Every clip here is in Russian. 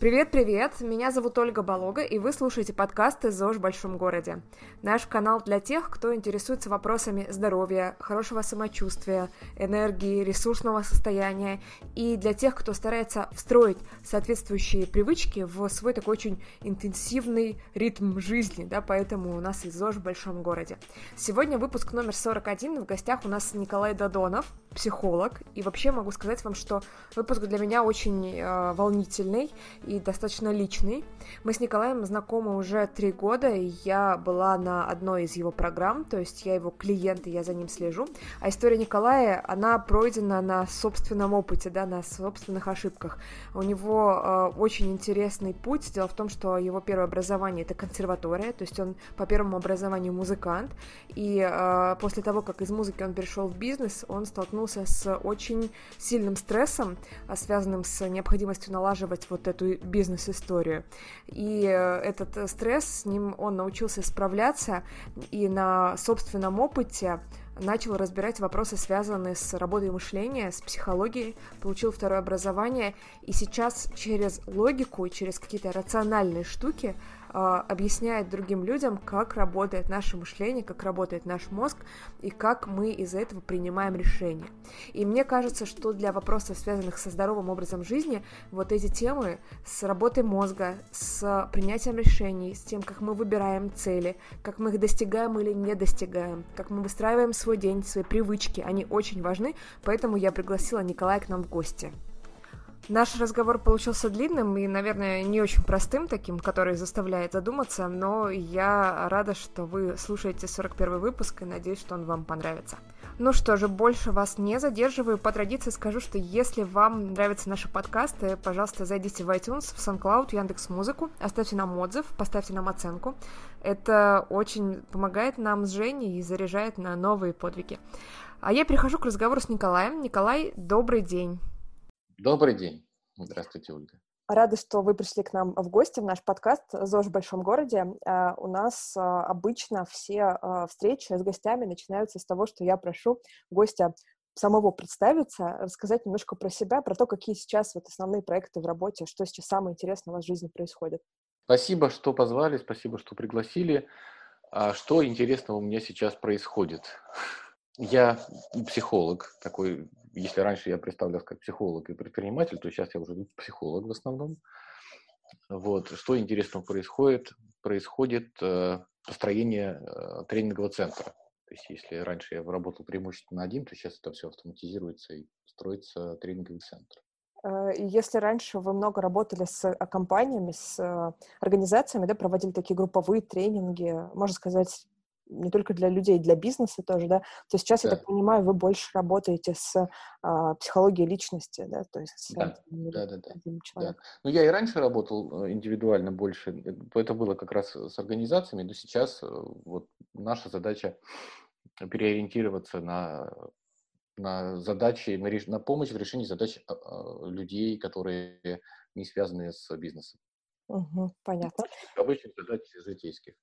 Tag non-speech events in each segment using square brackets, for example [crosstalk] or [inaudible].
Привет-привет, меня зовут Ольга Болога, и вы слушаете подкасты «ЗОЖ в большом городе». Наш канал для тех, кто интересуется вопросами здоровья, хорошего самочувствия, энергии, ресурсного состояния, и для тех, кто старается встроить соответствующие привычки в свой такой очень интенсивный ритм жизни, да, поэтому у нас и ЗОЖ в большом городе. Сегодня выпуск номер 41, в гостях у нас Николай Додонов, психолог, и вообще могу сказать вам, что выпуск для меня очень э, волнительный и достаточно личный. Мы с Николаем знакомы уже три года, и я была на одной из его программ, то есть я его клиент, и я за ним слежу. А история Николая, она пройдена на собственном опыте, да, на собственных ошибках. У него э, очень интересный путь. Дело в том, что его первое образование это консерватория, то есть он по первому образованию музыкант, и э, после того, как из музыки он перешел в бизнес, он столкнулся с очень сильным стрессом, а, связанным с необходимостью налаживать вот эту бизнес-историю. И э, этот стресс, с ним он научился справляться, и на собственном опыте начал разбирать вопросы, связанные с работой мышления, с психологией, получил второе образование, и сейчас через логику через какие-то рациональные штуки объясняет другим людям, как работает наше мышление, как работает наш мозг и как мы из-за этого принимаем решения. И мне кажется, что для вопросов, связанных со здоровым образом жизни, вот эти темы с работой мозга, с принятием решений, с тем, как мы выбираем цели, как мы их достигаем или не достигаем, как мы выстраиваем свой день, свои привычки, они очень важны, поэтому я пригласила Николая к нам в гости. Наш разговор получился длинным и, наверное, не очень простым таким, который заставляет задуматься, но я рада, что вы слушаете 41 выпуск и надеюсь, что он вам понравится. Ну что же, больше вас не задерживаю. По традиции скажу, что если вам нравятся наши подкасты, пожалуйста, зайдите в iTunes, в SoundCloud, Яндекс Музыку, оставьте нам отзыв, поставьте нам оценку. Это очень помогает нам с Женей и заряжает на новые подвиги. А я перехожу к разговору с Николаем. Николай, добрый день. Добрый день. Здравствуйте, Ольга. Рада, что вы пришли к нам в гости в наш подкаст «ЗОЖ в большом городе». А, у нас а, обычно все а, встречи с гостями начинаются с того, что я прошу гостя самого представиться, рассказать немножко про себя, про то, какие сейчас вот основные проекты в работе, что сейчас самое интересное у вас в жизни происходит. Спасибо, что позвали, спасибо, что пригласили. А что интересного у меня сейчас происходит? Я психолог, такой если раньше я представлялся как психолог и предприниматель, то сейчас я уже психолог в основном. Вот. Что интересного происходит? Происходит э, построение э, тренингового центра. То есть если раньше я работал преимущественно один, то сейчас это все автоматизируется и строится тренинговый центр. Э, если раньше вы много работали с компаниями, с организациями, да, проводили такие групповые тренинги, можно сказать, не только для людей, для бизнеса тоже, да, то сейчас, да. я так понимаю, вы больше работаете с а, психологией личности, да, то есть с да. Да, да, да. да. Ну, я и раньше работал э, индивидуально больше, э, это было как раз с организациями, но сейчас э, вот наша задача переориентироваться на на задачи, на, реш... на помощь в решении задач а, а, людей, которые не связаны с бизнесом. Угу, понятно. Обычных задач житейских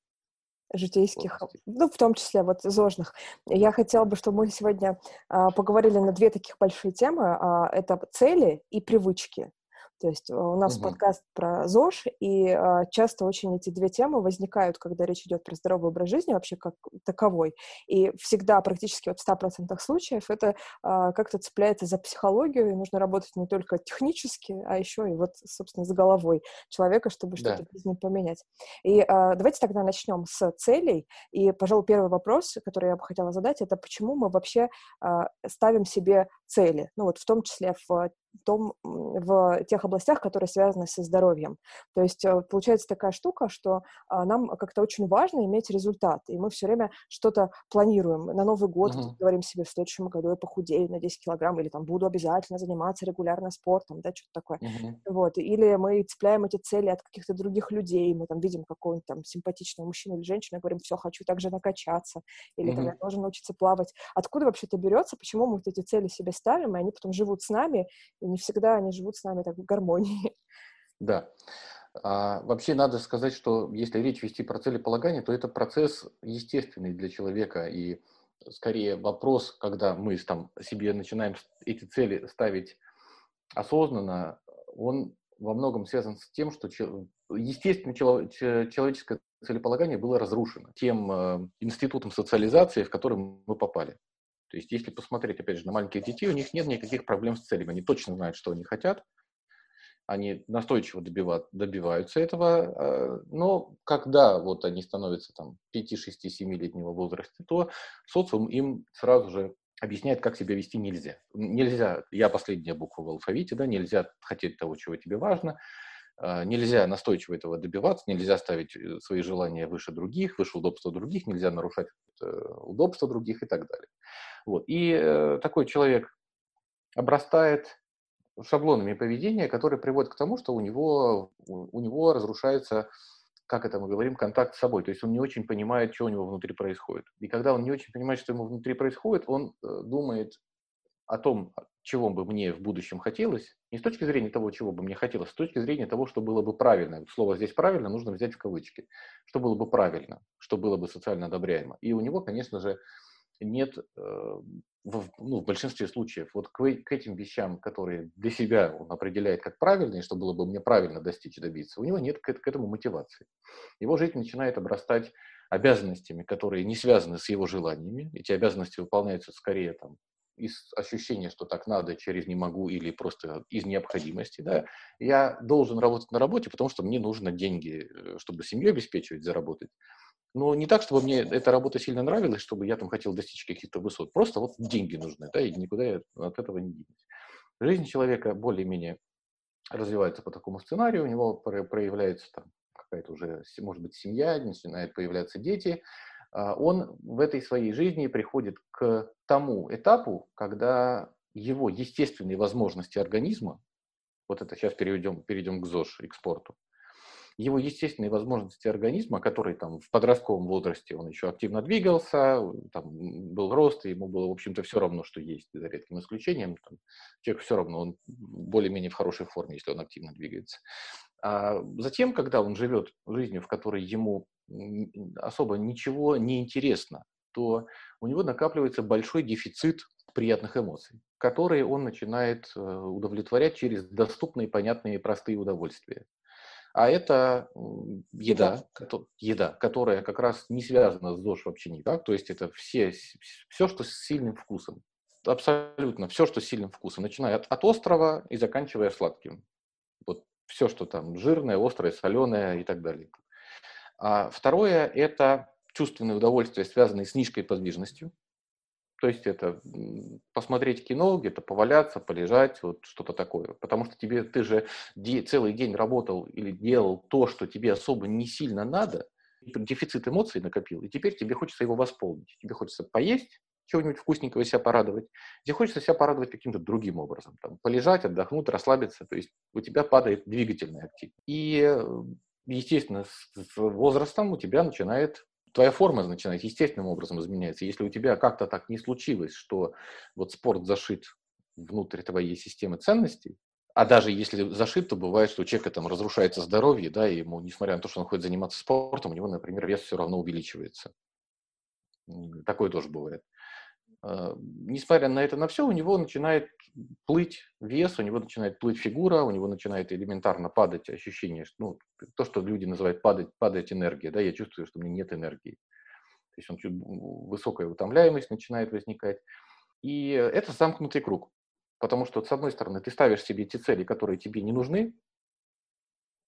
житейских, ну, в том числе вот зожных. Я хотела бы, чтобы мы сегодня а, поговорили на две таких большие темы. А, это цели и привычки. То есть э, у нас угу. подкаст про ЗОЖ, и э, часто очень эти две темы возникают, когда речь идет про здоровый образ жизни вообще как таковой. И всегда, практически вот в 100% случаев, это э, как-то цепляется за психологию, и нужно работать не только технически, а еще и вот, собственно, с головой человека, чтобы что-то да. в жизни поменять. И э, давайте тогда начнем с целей. И, пожалуй, первый вопрос, который я бы хотела задать, это почему мы вообще э, ставим себе цели? Ну вот в том числе в том, в тех областях, которые связаны со здоровьем. То есть э, получается такая штука, что а, нам как-то очень важно иметь результат, и мы все время что-то планируем. На Новый год uh-huh. говорим себе, в следующем году я похудею на 10 килограмм, или там буду обязательно заниматься регулярно спортом, да, что-то такое. Uh-huh. Вот. Или мы цепляем эти цели от каких-то других людей, мы там видим какого-нибудь там симпатичного мужчину или женщину, и говорим, все, хочу также накачаться, или uh-huh. там, я должен научиться плавать. Откуда вообще это берется, почему мы вот эти цели себе ставим, и они потом живут с нами, и не всегда они живут с нами так в гармонии. [laughs] Да. А, вообще надо сказать, что если речь вести про целеполагание, то это процесс естественный для человека. И скорее вопрос, когда мы там себе начинаем эти цели ставить осознанно, он во многом связан с тем, что естественно человеческое целеполагание было разрушено тем э, институтом социализации, в который мы попали. То есть, если посмотреть, опять же, на маленьких детей, у них нет никаких проблем с целями. Они точно знают, что они хотят, они настойчиво добивают, добиваются этого, э, но когда вот они становятся там 5, 6, 7-летнего возраста, то социум им сразу же объясняет, как себя вести нельзя. Нельзя, я последняя буква в алфавите, да, нельзя хотеть того, чего тебе важно, нельзя настойчиво этого добиваться, нельзя ставить э, свои желания выше других, выше удобства других, нельзя нарушать удобства других и так далее. Вот. И такой человек обрастает шаблонами поведения, которые приводят к тому, что у него, у него разрушается, как это мы говорим, контакт с собой. То есть он не очень понимает, что у него внутри происходит. И когда он не очень понимает, что ему внутри происходит, он э, думает о том, чего бы мне в будущем хотелось, не с точки зрения того, чего бы мне хотелось, а с точки зрения того, что было бы правильно. Слово здесь «правильно» нужно взять в кавычки. Что было бы правильно, что было бы социально одобряемо. И у него, конечно же, нет э, в, ну, в большинстве случаев вот к, к этим вещам, которые для себя он определяет как правильные, что было бы мне правильно достичь и добиться, у него нет к, к этому мотивации. Его жизнь начинает обрастать обязанностями, которые не связаны с его желаниями. Эти обязанности выполняются скорее там, из ощущения, что так надо, через не могу или просто из необходимости. Да. Я должен работать на работе, потому что мне нужно деньги, э, чтобы семью обеспечивать, заработать. Но не так, чтобы мне эта работа сильно нравилась, чтобы я там хотел достичь каких-то высот. Просто вот деньги нужны, да, и никуда я от этого не денусь. Жизнь человека более-менее развивается по такому сценарию, у него проявляется там какая-то уже, может быть, семья, начинают появляться дети. А, он в этой своей жизни приходит к тому этапу, когда его естественные возможности организма, вот это сейчас перейдем, перейдем к ЗОЖ и к спорту, его естественные возможности организма, который там в подростковом возрасте он еще активно двигался, там был рост, и ему было, в общем-то, все равно, что есть, за редким исключением. Там, человек все равно, он более-менее в хорошей форме, если он активно двигается. А затем, когда он живет жизнью, в которой ему особо ничего не интересно, то у него накапливается большой дефицит приятных эмоций, которые он начинает э, удовлетворять через доступные, понятные и простые удовольствия а это еда, еда. которая как раз не связана с ЗОЖ вообще никак, то есть это все, все, что с сильным вкусом, абсолютно все, что с сильным вкусом, начиная от, от острого и заканчивая сладким. Вот все, что там жирное, острое, соленое и так далее. А второе – это чувственные удовольствия, связанные с низкой подвижностью, то есть это посмотреть кино, где-то поваляться, полежать, вот что-то такое. Потому что тебе, ты же целый день работал или делал то, что тебе особо не сильно надо, дефицит эмоций накопил, и теперь тебе хочется его восполнить. Тебе хочется поесть, чего-нибудь вкусненького себя порадовать. Тебе хочется себя порадовать каким-то другим образом. Там, полежать, отдохнуть, расслабиться. То есть у тебя падает двигательная активность. И, естественно, с возрастом у тебя начинает твоя форма начинает естественным образом изменяться. Если у тебя как-то так не случилось, что вот спорт зашит внутрь твоей системы ценностей, а даже если зашит, то бывает, что у человека там разрушается здоровье, да, и ему, несмотря на то, что он ходит заниматься спортом, у него, например, вес все равно увеличивается. Такое тоже бывает. А, несмотря на это на все, у него начинает плыть вес, у него начинает плыть фигура, у него начинает элементарно падать ощущение, ну, то, что люди называют падать, падать энергия, да, я чувствую, что у меня нет энергии. То есть он чуть высокая утомляемость начинает возникать. И это замкнутый круг. Потому что, с одной стороны, ты ставишь себе те цели, которые тебе не нужны,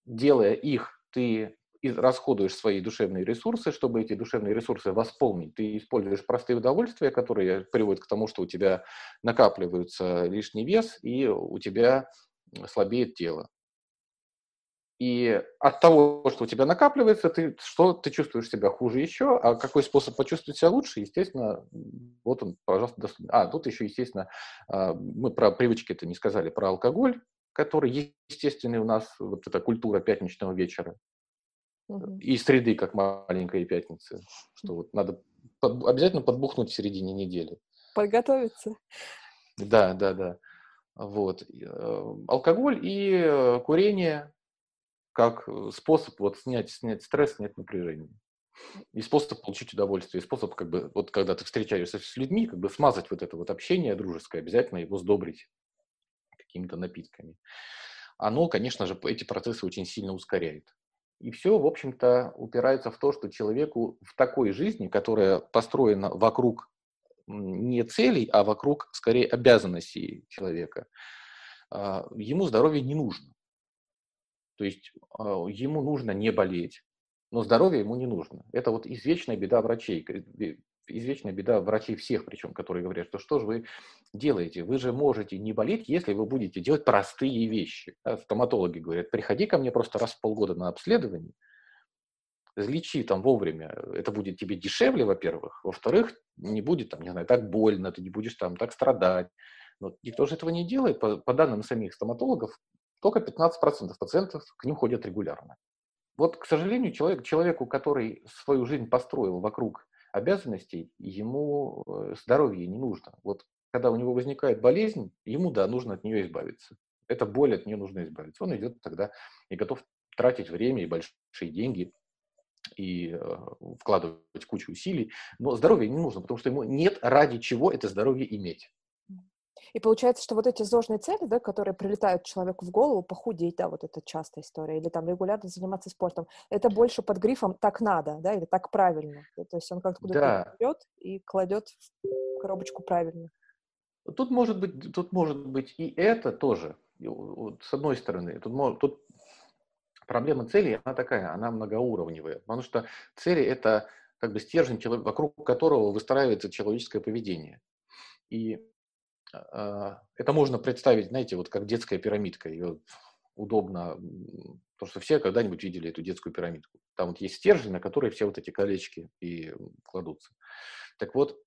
делая их, ты расходуешь свои душевные ресурсы, чтобы эти душевные ресурсы восполнить. Ты используешь простые удовольствия, которые приводят к тому, что у тебя накапливается лишний вес, и у тебя слабеет тело. И от того, что у тебя накапливается, ты, что ты чувствуешь себя хуже еще, а какой способ почувствовать себя лучше, естественно, вот он, пожалуйста, доступен. А, тут еще, естественно, а, мы про привычки это не сказали, про алкоголь, который естественный у нас, вот эта культура пятничного вечера и среды, как маленькая пятница, что вот надо под, обязательно подбухнуть в середине недели. Подготовиться. Да, да, да. Вот. Э, алкоголь и э, курение как способ вот снять, снять стресс, снять напряжение. И способ получить удовольствие, и способ, как бы, вот когда ты встречаешься с людьми, как бы смазать вот это вот общение дружеское, обязательно его сдобрить какими-то напитками. оно, конечно же, эти процессы очень сильно ускоряет. И все, в общем-то, упирается в то, что человеку в такой жизни, которая построена вокруг не целей, а вокруг, скорее, обязанностей человека, а, ему здоровье не нужно. То есть а, ему нужно не болеть, но здоровье ему не нужно. Это вот извечная беда врачей, извечная беда врачей всех, причем, которые говорят, что что же вы делаете? Вы же можете не болеть, если вы будете делать простые вещи. Да, стоматологи говорят, приходи ко мне просто раз в полгода на обследование, излечи там вовремя. Это будет тебе дешевле, во-первых. Во-вторых, не будет там, не знаю, так больно, ты не будешь там так страдать. Но никто же этого не делает. По, по данным самих стоматологов, только 15% пациентов к ним ходят регулярно. Вот, к сожалению, человек, человеку, который свою жизнь построил вокруг обязанностей, ему э, здоровье не нужно. Вот когда у него возникает болезнь, ему, да, нужно от нее избавиться. Это боль, от нее нужно избавиться. Он идет тогда и готов тратить время и большие деньги и э, вкладывать кучу усилий. Но здоровье не нужно, потому что ему нет ради чего это здоровье иметь. И получается, что вот эти зожные цели, да, которые прилетают человеку в голову, похудеть, да, вот это частая история, или там регулярно заниматься спортом, это больше под грифом «так надо», да, или «так правильно». То есть он как-то куда-то да. берет и кладет в коробочку правильно. Тут может быть, тут может быть и это тоже, с одной стороны. Тут, тут проблема цели, она такая, она многоуровневая, потому что цели – это как бы стержень, вокруг которого выстраивается человеческое поведение. И это можно представить, знаете, вот как детская пирамидка. Ее удобно, потому что все когда-нибудь видели эту детскую пирамидку. Там вот есть стержень, на который все вот эти колечки и кладутся. Так вот,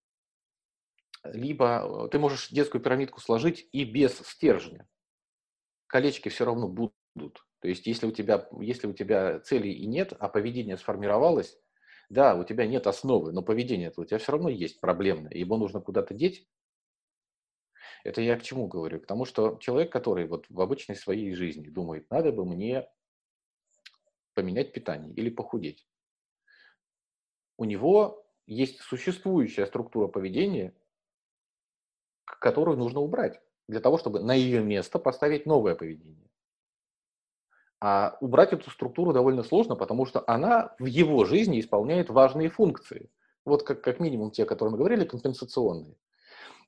либо ты можешь детскую пирамидку сложить и без стержня. Колечки все равно будут. То есть, если у тебя, если у тебя целей и нет, а поведение сформировалось, да, у тебя нет основы, но поведение у тебя все равно есть проблемное, его нужно куда-то деть, это я к чему говорю? К тому, что человек, который вот в обычной своей жизни думает, надо бы мне поменять питание или похудеть, у него есть существующая структура поведения, которую нужно убрать для того, чтобы на ее место поставить новое поведение. А убрать эту структуру довольно сложно, потому что она в его жизни исполняет важные функции. Вот как, как минимум те, о которых мы говорили, компенсационные.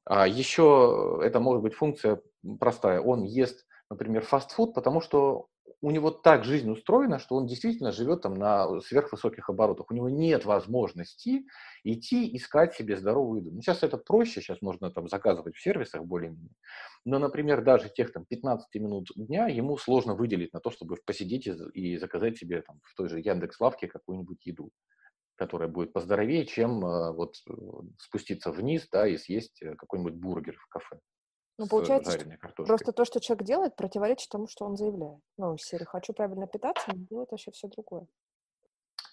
А еще это может быть функция простая. Он ест, например, фастфуд, потому что у него так жизнь устроена, что он действительно живет там на сверхвысоких оборотах. У него нет возможности идти искать себе здоровую еду. Ну, сейчас это проще, сейчас можно там заказывать в сервисах более-менее. Но, например, даже тех там 15 минут дня ему сложно выделить на то, чтобы посидеть и заказать себе там в той же Яндекс.Лавке какую-нибудь еду которая будет поздоровее, чем э, вот э, спуститься вниз, да, и съесть э, какой-нибудь бургер в кафе. Ну, получается, что просто то, что человек делает, противоречит тому, что он заявляет. Ну, серии «хочу правильно питаться», но делает вообще все другое.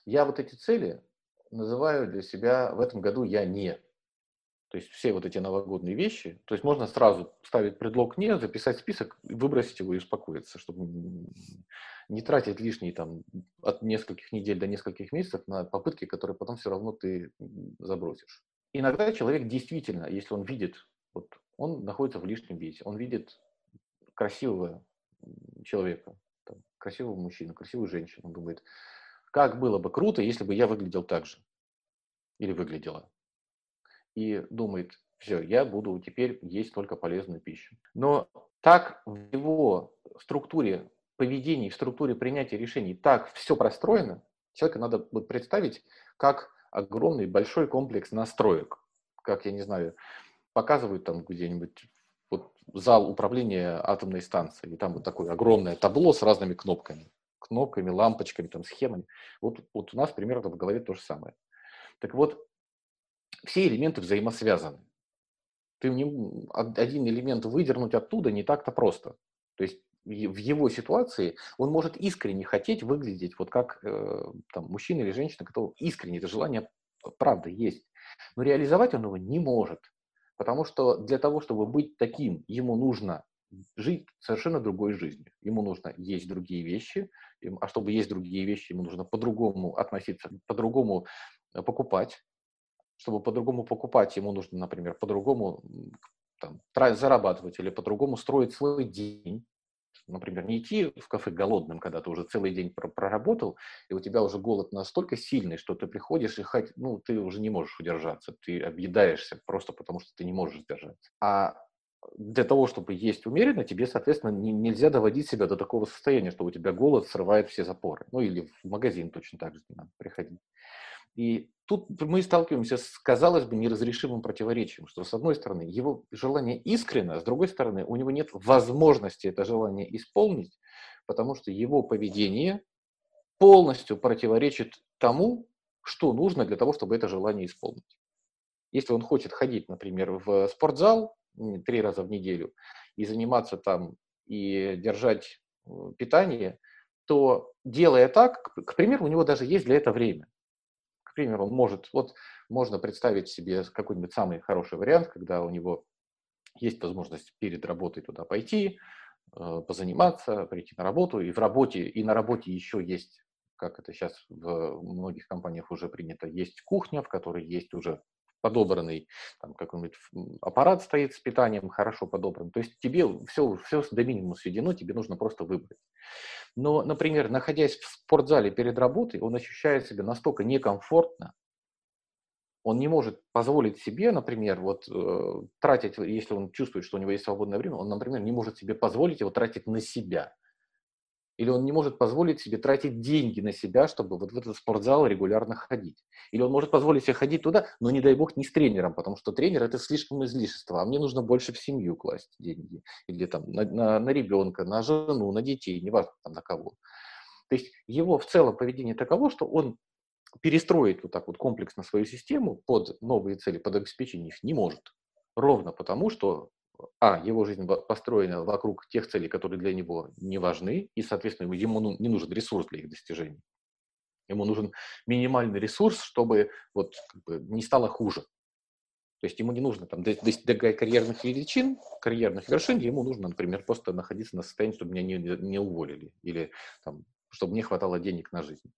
Я вот эти цели называю для себя в этом году «я не». То есть все вот эти новогодние вещи, то есть можно сразу ставить предлог «не», записать список, выбросить его и успокоиться, чтобы не тратить лишние там от нескольких недель до нескольких месяцев на попытки, которые потом все равно ты забросишь. Иногда человек действительно, если он видит, вот он находится в лишнем весе, он видит красивого человека, там, красивого мужчину, красивую женщину, он думает, как было бы круто, если бы я выглядел так же или выглядела. И думает, все, я буду теперь есть только полезную пищу. Но так в его структуре поведении, в структуре принятия решений так все простроено, человека надо вот представить как огромный большой комплекс настроек, как, я не знаю, показывают там где-нибудь вот зал управления атомной станцией, и там вот такое огромное табло с разными кнопками, кнопками, лампочками, там, схемами. Вот, вот у нас примерно в голове то же самое. Так вот, все элементы взаимосвязаны. Ты не, один элемент выдернуть оттуда не так-то просто. То есть в его ситуации он может искренне хотеть выглядеть вот как э, там, мужчина или женщина, кто искренне это желание правда есть. Но реализовать он его не может, потому что для того, чтобы быть таким, ему нужно жить совершенно другой жизнью. Ему нужно есть другие вещи, а чтобы есть другие вещи, ему нужно по-другому относиться, по-другому э, покупать. Чтобы по-другому покупать, ему нужно, например, по-другому там, зарабатывать или по-другому строить свой день например, не идти в кафе голодным, когда ты уже целый день проработал, и у тебя уже голод настолько сильный, что ты приходишь и хоть, ну, ты уже не можешь удержаться, ты объедаешься просто потому, что ты не можешь сдержаться. А для того, чтобы есть умеренно, тебе, соответственно, не, нельзя доводить себя до такого состояния, что у тебя голод срывает все запоры. Ну или в магазин точно так же не надо приходить. И тут мы сталкиваемся с, казалось бы, неразрешимым противоречием, что, с одной стороны, его желание искренно, а с другой стороны, у него нет возможности это желание исполнить, потому что его поведение полностью противоречит тому, что нужно для того, чтобы это желание исполнить. Если он хочет ходить, например, в спортзал три раза в неделю и заниматься там и держать э, питание, то делая так, к примеру, у него даже есть для этого время. К примеру, он может, вот можно представить себе какой-нибудь самый хороший вариант, когда у него есть возможность перед работой туда пойти, э, позаниматься, прийти на работу, и в работе, и на работе еще есть, как это сейчас в многих компаниях уже принято, есть кухня, в которой есть уже подобранный, там какой-нибудь аппарат стоит с питанием, хорошо подобран. То есть тебе все, все до минимума сведено, тебе нужно просто выбрать. Но, например, находясь в спортзале перед работой, он ощущает себя настолько некомфортно, он не может позволить себе, например, вот э, тратить, если он чувствует, что у него есть свободное время, он, например, не может себе позволить его тратить на себя или он не может позволить себе тратить деньги на себя, чтобы вот в этот спортзал регулярно ходить. Или он может позволить себе ходить туда, но не дай бог не с тренером, потому что тренер это слишком излишество, а мне нужно больше в семью класть деньги. Или там на, на, на ребенка, на жену, на детей, неважно там на кого. То есть его в целом поведение таково, что он перестроить вот так вот комплексно свою систему под новые цели, под обеспечение их не может. Ровно потому, что а, его жизнь построена вокруг тех целей, которые для него не важны, и, соответственно, ему ну, не нужен ресурс для их достижения. Ему нужен минимальный ресурс, чтобы вот, как бы, не стало хуже. То есть ему не нужно там, достигать карьерных величин, карьерных вершин, ему нужно, например, просто находиться на состоянии, чтобы меня не, не уволили, или там, чтобы мне хватало денег на жизнь.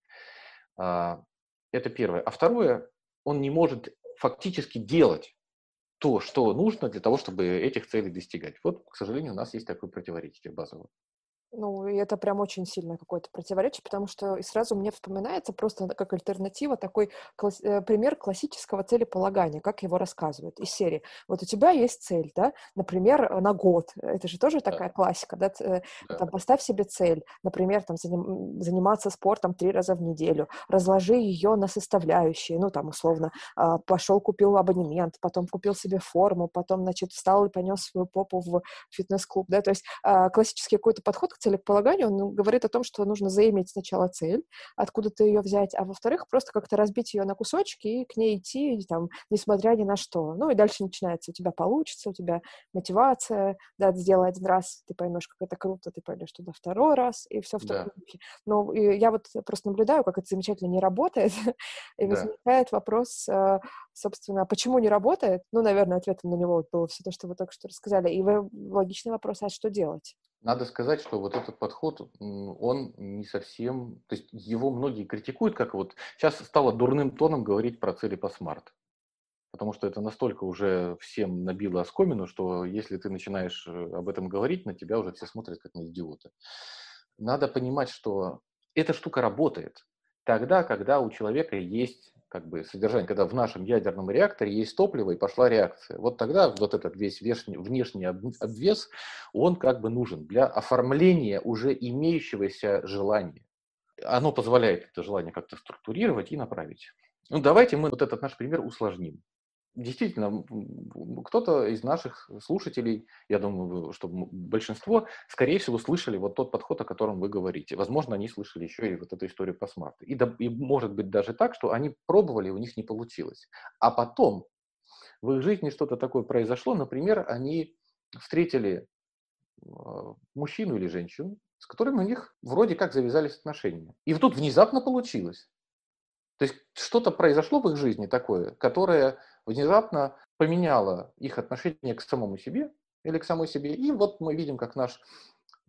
А, это первое. А второе, он не может фактически делать то, что нужно для того, чтобы этих целей достигать. Вот, к сожалению, у нас есть такое противоречие базовое. Ну, и это прям очень сильное какое-то противоречие, потому что и сразу мне вспоминается просто как альтернатива такой класс, э, пример классического целеполагания, как его рассказывают из серии. Вот у тебя есть цель, да, например, на год. Это же тоже такая да. классика, да? Э, да. Там, поставь себе цель, например, там, заним, заниматься спортом три раза в неделю, разложи ее на составляющие, ну, там, условно, а, пошел, купил абонемент, потом купил себе форму, потом, значит, встал и понес свою попу в фитнес-клуб, да, то есть а, классический какой-то подход к целеполаганию, он говорит о том, что нужно заиметь сначала цель, откуда-то ее взять, а во-вторых, просто как-то разбить ее на кусочки и к ней идти, там, несмотря ни на что. Ну и дальше начинается, у тебя получится, у тебя мотивация, да, сделай один раз, ты поймешь, как это круто, ты пойдешь туда второй раз, и все в таком да. духе. Но я вот просто наблюдаю, как это замечательно не работает, [laughs] и да. возникает вопрос, э, собственно, почему не работает? Ну, наверное, ответом на него было все то, что вы только что рассказали. И вы, логичный вопрос, а что делать? Надо сказать, что вот этот подход, он не совсем, то есть его многие критикуют, как вот сейчас стало дурным тоном говорить про цели по смарт. Потому что это настолько уже всем набило оскомину, что если ты начинаешь э, об этом говорить, на тебя уже все смотрят как на идиота. Надо понимать, что эта штука работает тогда, когда у человека есть как бы содержание, когда в нашем ядерном реакторе есть топливо и пошла реакция. Вот тогда вот этот весь внешний, внешний обвес, он как бы нужен для оформления уже имеющегося желания. Оно позволяет это желание как-то структурировать и направить. Ну, давайте мы вот этот наш пример усложним действительно, кто-то из наших слушателей, я думаю, что большинство, скорее всего, слышали вот тот подход, о котором вы говорите. Возможно, они слышали еще и вот эту историю по смарту. И, да, и может быть даже так, что они пробовали, у них не получилось. А потом в их жизни что-то такое произошло. Например, они встретили а, мужчину или женщину, с которыми у них вроде как завязались отношения. И тут внезапно получилось. То есть что-то произошло в их жизни такое, которое внезапно поменяло их отношение к самому себе или к самой себе. И вот мы видим, как наш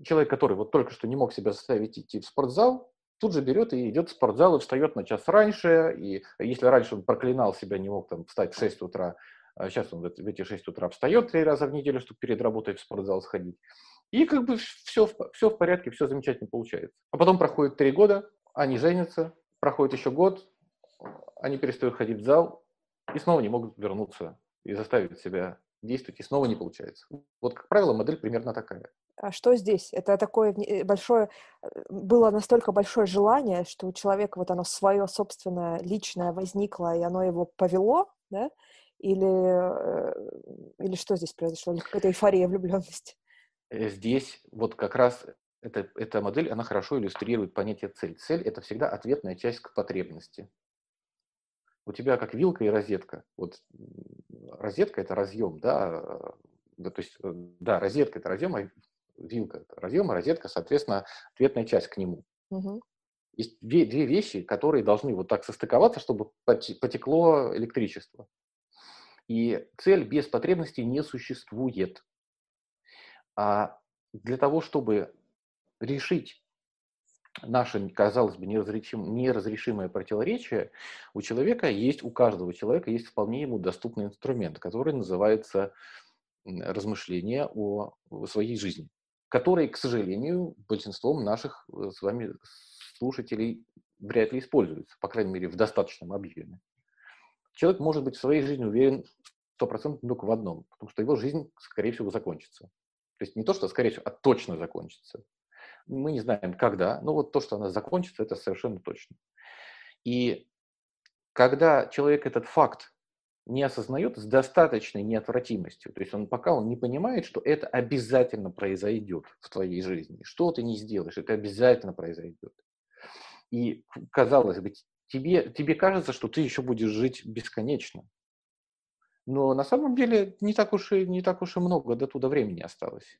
человек, который вот только что не мог себя заставить идти в спортзал, тут же берет и идет в спортзал и встает на час раньше. И если раньше он проклинал себя, не мог там встать в 6 утра, а сейчас он в эти 6 утра встает три раза в неделю, чтобы перед работой в спортзал сходить. И как бы все, все в порядке, все замечательно получается. А потом проходит три года, они женятся, проходит еще год, они перестают ходить в зал и снова не могут вернуться и заставить себя действовать, и снова не получается. Вот, как правило, модель примерно такая. А что здесь? Это такое э, большое, э, было настолько большое желание, что у человека вот оно свое собственное, личное возникло, и оно его повело, да? Или, э, или что здесь произошло? Или какая-то эйфория влюбленности? Здесь вот как раз эта, эта модель, она хорошо иллюстрирует понятие цель. Цель – это всегда ответная часть к потребности. У тебя как вилка и розетка. Вот розетка – это разъем, да, да, то есть, да, розетка – это разъем, а вилка, разъем, а розетка, соответственно, ответная часть к нему. Угу. Есть две, две вещи, которые должны вот так состыковаться, чтобы потекло электричество. И цель без потребности не существует. А для того, чтобы решить наше, казалось бы, неразрешим, неразрешимое противоречие, у человека есть, у каждого человека есть вполне ему доступный инструмент, который называется размышление о своей жизни которые, к сожалению, большинством наших э, с вами слушателей вряд ли используются, по крайней мере, в достаточном объеме. Человек может быть в своей жизни уверен стопроцентно только в одном, потому что его жизнь, скорее всего, закончится. То есть не то, что скорее всего, а точно закончится. Мы не знаем, когда, но вот то, что она закончится, это совершенно точно. И когда человек этот факт не осознает с достаточной неотвратимостью. То есть он пока он не понимает, что это обязательно произойдет в твоей жизни. Что ты не сделаешь, это обязательно произойдет. И казалось бы, тебе, тебе кажется, что ты еще будешь жить бесконечно. Но на самом деле не так уж и, не так уж и много до туда времени осталось.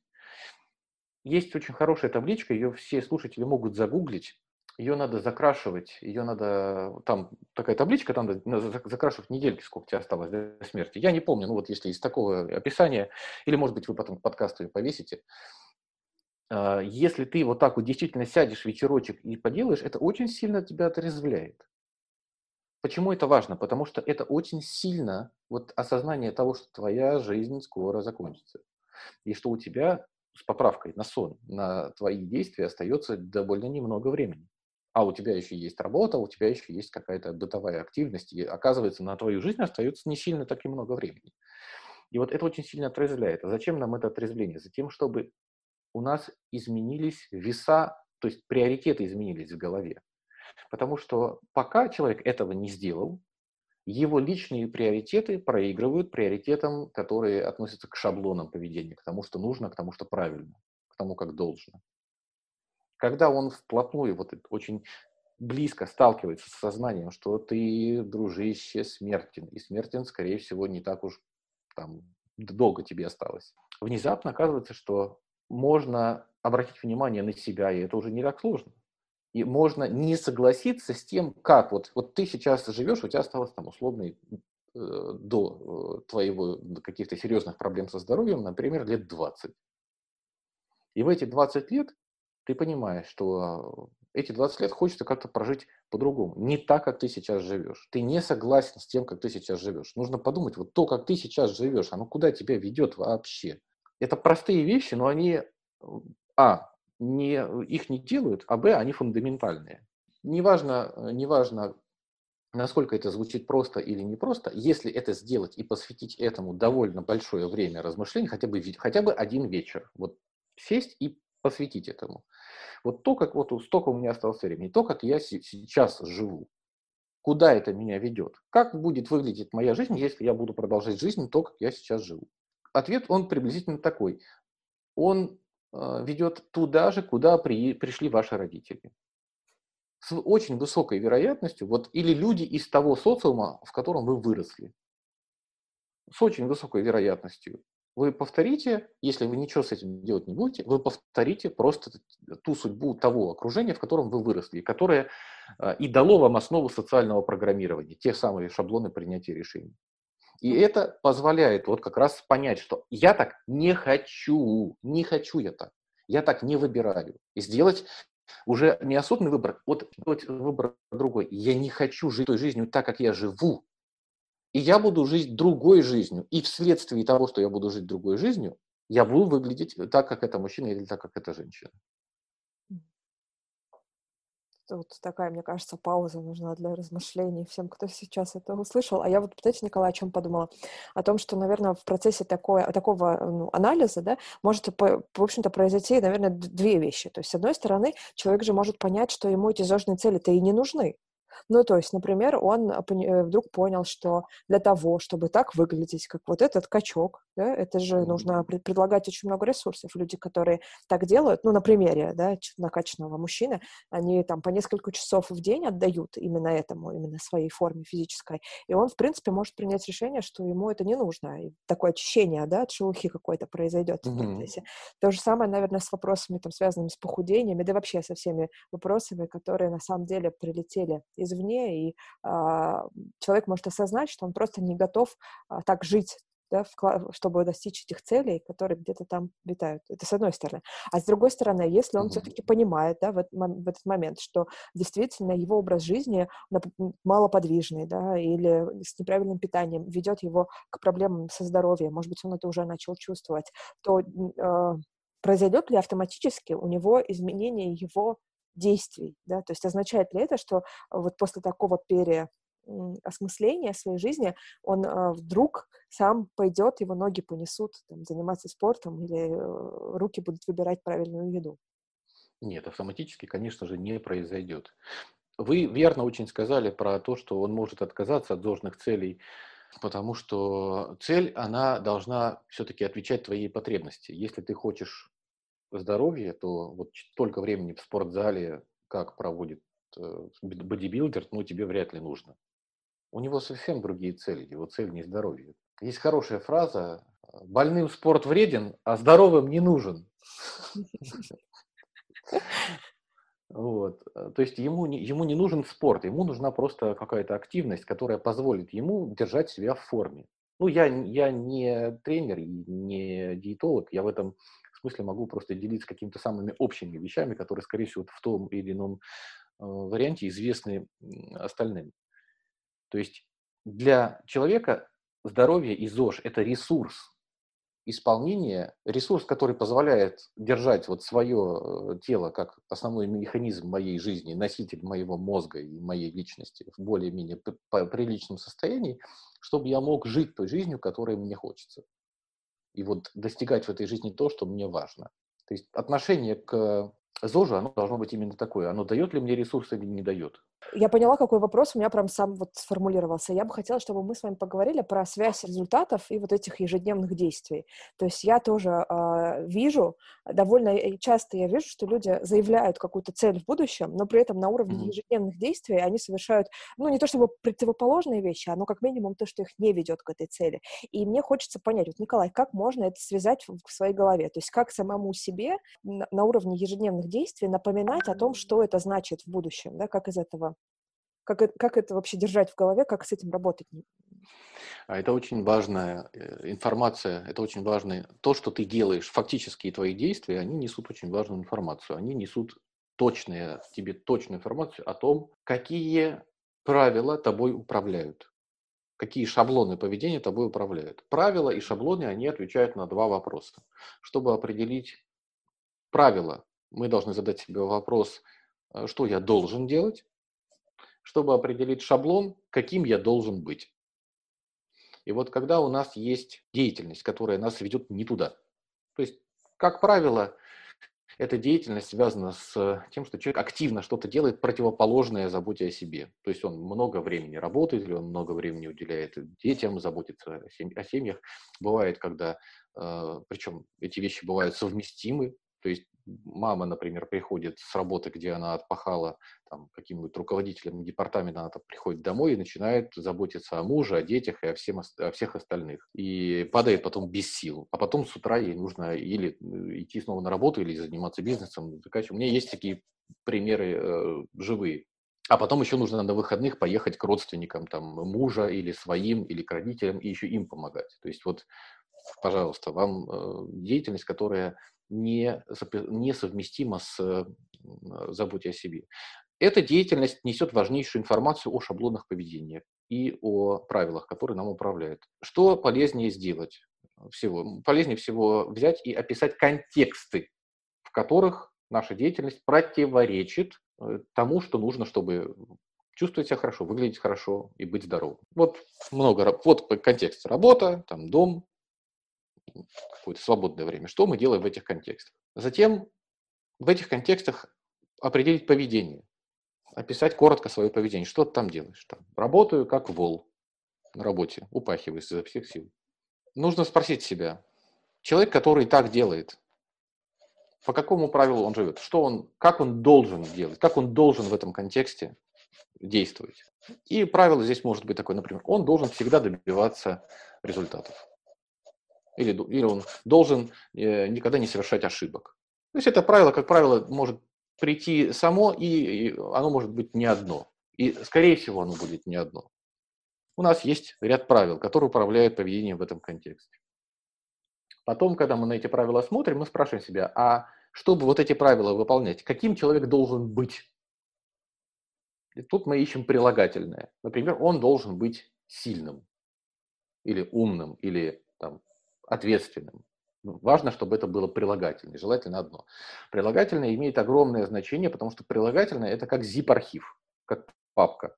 Есть очень хорошая табличка, ее все слушатели могут загуглить ее надо закрашивать, ее надо, там такая табличка, там надо закрашивать недельки, сколько тебе осталось до смерти. Я не помню, ну вот если из такого описания, или может быть вы потом подкаст ее повесите, а, если ты вот так вот действительно сядешь вечерочек и поделаешь, это очень сильно тебя отрезвляет. Почему это важно? Потому что это очень сильно вот осознание того, что твоя жизнь скоро закончится. И что у тебя с поправкой на сон, на твои действия остается довольно немного времени а у тебя еще есть работа, у тебя еще есть какая-то бытовая активность, и оказывается, на твою жизнь остается не сильно так и много времени. И вот это очень сильно отрезвляет. А зачем нам это отрезвление? Затем, чтобы у нас изменились веса, то есть приоритеты изменились в голове. Потому что пока человек этого не сделал, его личные приоритеты проигрывают приоритетам, которые относятся к шаблонам поведения, к тому, что нужно, к тому, что правильно, к тому, как должно. Когда он вплотную, вот очень близко сталкивается с сознанием, что ты, дружище, смертен, и смертен, скорее всего, не так уж там долго тебе осталось. Внезапно оказывается, что можно обратить внимание на себя, и это уже не так сложно. И можно не согласиться с тем, как вот, вот ты сейчас живешь, у тебя осталось там условно э, до э, твоего каких-то серьезных проблем со здоровьем, например, лет 20. И в эти 20 лет ты понимаешь, что эти 20 лет хочется как-то прожить по-другому. Не так, как ты сейчас живешь. Ты не согласен с тем, как ты сейчас живешь. Нужно подумать, вот то, как ты сейчас живешь, оно куда тебя ведет вообще. Это простые вещи, но они, а, не, их не делают, а, б, они фундаментальные. Неважно, неважно, насколько это звучит просто или непросто, если это сделать и посвятить этому довольно большое время размышлений, хотя бы, хотя бы один вечер, вот сесть и посвятить этому. Вот то, как вот столько у меня осталось времени, то, как я сейчас живу, куда это меня ведет, как будет выглядеть моя жизнь, если я буду продолжать жизнь то, как я сейчас живу. Ответ, он приблизительно такой. Он э, ведет туда же, куда при, пришли ваши родители. С очень высокой вероятностью, вот или люди из того социума, в котором вы выросли. С очень высокой вероятностью вы повторите, если вы ничего с этим делать не будете, вы повторите просто ту судьбу того окружения, в котором вы выросли, которое а, и дало вам основу социального программирования, те самые шаблоны принятия решений. И это позволяет вот как раз понять, что я так не хочу, не хочу я так, я так не выбираю. И сделать уже неосознанный выбор, вот выбор другой. Я не хочу жить той жизнью так, как я живу, и я буду жить другой жизнью. И вследствие того, что я буду жить другой жизнью, Я буду выглядеть так, как это мужчина или так, как это женщина. Вот такая, мне кажется, пауза нужна для размышлений всем, кто сейчас это услышал. А я вот, знаете, Николай, о чем подумала? О том, что, наверное, в процессе такое, такого ну, анализа, да, может, в общем-то, произойти, наверное, две вещи. То есть, с одной стороны, человек же может понять, что ему эти зожные цели-то и не нужны. Ну, то есть, например, он э, э, вдруг понял, что для того, чтобы так выглядеть, как вот этот качок, да, это же нужно предлагать очень много ресурсов. Люди, которые так делают, ну, на примере, да, накачанного мужчины, они там по несколько часов в день отдают именно этому, именно своей форме физической, и он, в принципе, может принять решение, что ему это не нужно, и такое очищение, да, от шелухи какое-то произойдет mm-hmm. в процессе. То же самое, наверное, с вопросами, там, связанными с похудением, да вообще со всеми вопросами, которые на самом деле прилетели извне, и а, человек может осознать, что он просто не готов а, так жить да, чтобы достичь этих целей, которые где-то там витают. Это с одной стороны. А с другой стороны, если он mm-hmm. все-таки понимает да, в, этот, в этот момент, что действительно его образ жизни малоподвижный да, или с неправильным питанием ведет его к проблемам со здоровьем, может быть, он это уже начал чувствовать, то э, произойдет ли автоматически у него изменение его действий, да, то есть означает ли это, что вот после такого пере осмысления своей жизни, он э, вдруг сам пойдет, его ноги понесут там, заниматься спортом или э, руки будут выбирать правильную еду. Нет, автоматически, конечно же, не произойдет. Вы верно очень сказали про то, что он может отказаться от должных целей, потому что цель, она должна все-таки отвечать твоей потребности. Если ты хочешь здоровья, то вот столько времени в спортзале, как проводит э, бодибилдер, ну, тебе вряд ли нужно. У него совсем другие цели, его цель не здоровье. Есть хорошая фраза, больным спорт вреден, а здоровым не нужен. [laughs] Вот. То есть ему не, ему не нужен спорт, ему нужна просто какая-то активность, которая позволит ему держать себя в форме. Ну, я, я не тренер не диетолог, я в этом смысле могу просто делиться какими-то самыми общими вещами, которые, скорее всего, в том или ином э, варианте известны остальным. То есть для человека здоровье и ЗОЖ – это ресурс исполнения, ресурс, который позволяет держать вот свое э, тело как основной механизм моей жизни, носитель моего мозга и моей личности в более-менее приличном состоянии, чтобы я мог жить той жизнью, которой мне хочется. И вот достигать в этой жизни то, что мне важно. То есть отношение к ЗОЖу, оно должно быть именно такое. Оно дает ли мне ресурс или не дает. Я поняла, какой вопрос у меня прям сам вот сформулировался. Я бы хотела, чтобы мы с вами поговорили про связь результатов и вот этих ежедневных действий. То есть я тоже э, вижу, довольно часто я вижу, что люди заявляют какую-то цель в будущем, но при этом на уровне mm-hmm. ежедневных действий они совершают, ну, не то чтобы противоположные вещи, а ну, как минимум то, что их не ведет к этой цели. И мне хочется понять, вот, Николай, как можно это связать в, в своей голове? То есть как самому себе на, на уровне ежедневных действий напоминать о том, что это значит в будущем, да, как из этого как, как это вообще держать в голове, как с этим работать? А это очень важная э, информация, это очень важно. То, что ты делаешь, фактические твои действия, они несут очень важную информацию. Они несут точные, тебе точную информацию о том, какие правила тобой управляют, какие шаблоны поведения тобой управляют. Правила и шаблоны, они отвечают на два вопроса. Чтобы определить правила, мы должны задать себе вопрос, э, что я должен делать, чтобы определить шаблон, каким я должен быть. И вот когда у нас есть деятельность, которая нас ведет не туда, то есть, как правило, эта деятельность связана с тем, что человек активно что-то делает противоположное заботе о себе. То есть он много времени работает, или он много времени уделяет детям, заботится о семьях. Бывает, когда, э, причем эти вещи бывают совместимы, то есть мама, например, приходит с работы, где она отпахала там, каким-нибудь руководителем департамента, она там приходит домой и начинает заботиться о муже, о детях и о, всем, о всех остальных. И падает потом без сил. А потом с утра ей нужно или э, идти снова на работу, или заниматься бизнесом. У меня есть такие примеры э, живые. А потом еще нужно на выходных поехать к родственникам там, мужа или своим, или к родителям, и еще им помогать. То есть вот, пожалуйста, вам э, деятельность, которая не, несовместима с заботой о себе. Эта деятельность несет важнейшую информацию о шаблонах поведения и о правилах, которые нам управляют. Что полезнее сделать? всего, полезнее всего взять и описать контексты, в которых наша деятельность противоречит э, тому, что нужно, чтобы чувствовать себя хорошо, выглядеть хорошо и быть здоровым. Вот много, вот контекст работа, там дом, какое-то свободное время. Что мы делаем в этих контекстах? Затем в этих контекстах определить поведение, описать коротко свое поведение. Что ты там делаешь? Там, работаю как вол на работе, упахиваюсь изо всех сил. Нужно спросить себя, человек, который так делает, по какому правилу он живет, что он, как он должен делать, как он должен в этом контексте действовать. И правило здесь может быть такое, например, он должен всегда добиваться результатов. Или, или он должен э, никогда не совершать ошибок. То есть это правило, как правило, может прийти само, и оно может быть не одно. И, скорее всего, оно будет не одно. У нас есть ряд правил, которые управляют поведением в этом контексте. Потом, когда мы на эти правила смотрим, мы спрашиваем себя, а чтобы вот эти правила выполнять, каким человек должен быть? И тут мы ищем прилагательное. Например, он должен быть сильным, или умным, или там, ответственным. Ну, важно, чтобы это было прилагательное, желательно одно. Прилагательное имеет огромное значение, потому что прилагательное – это как zip-архив, как папка,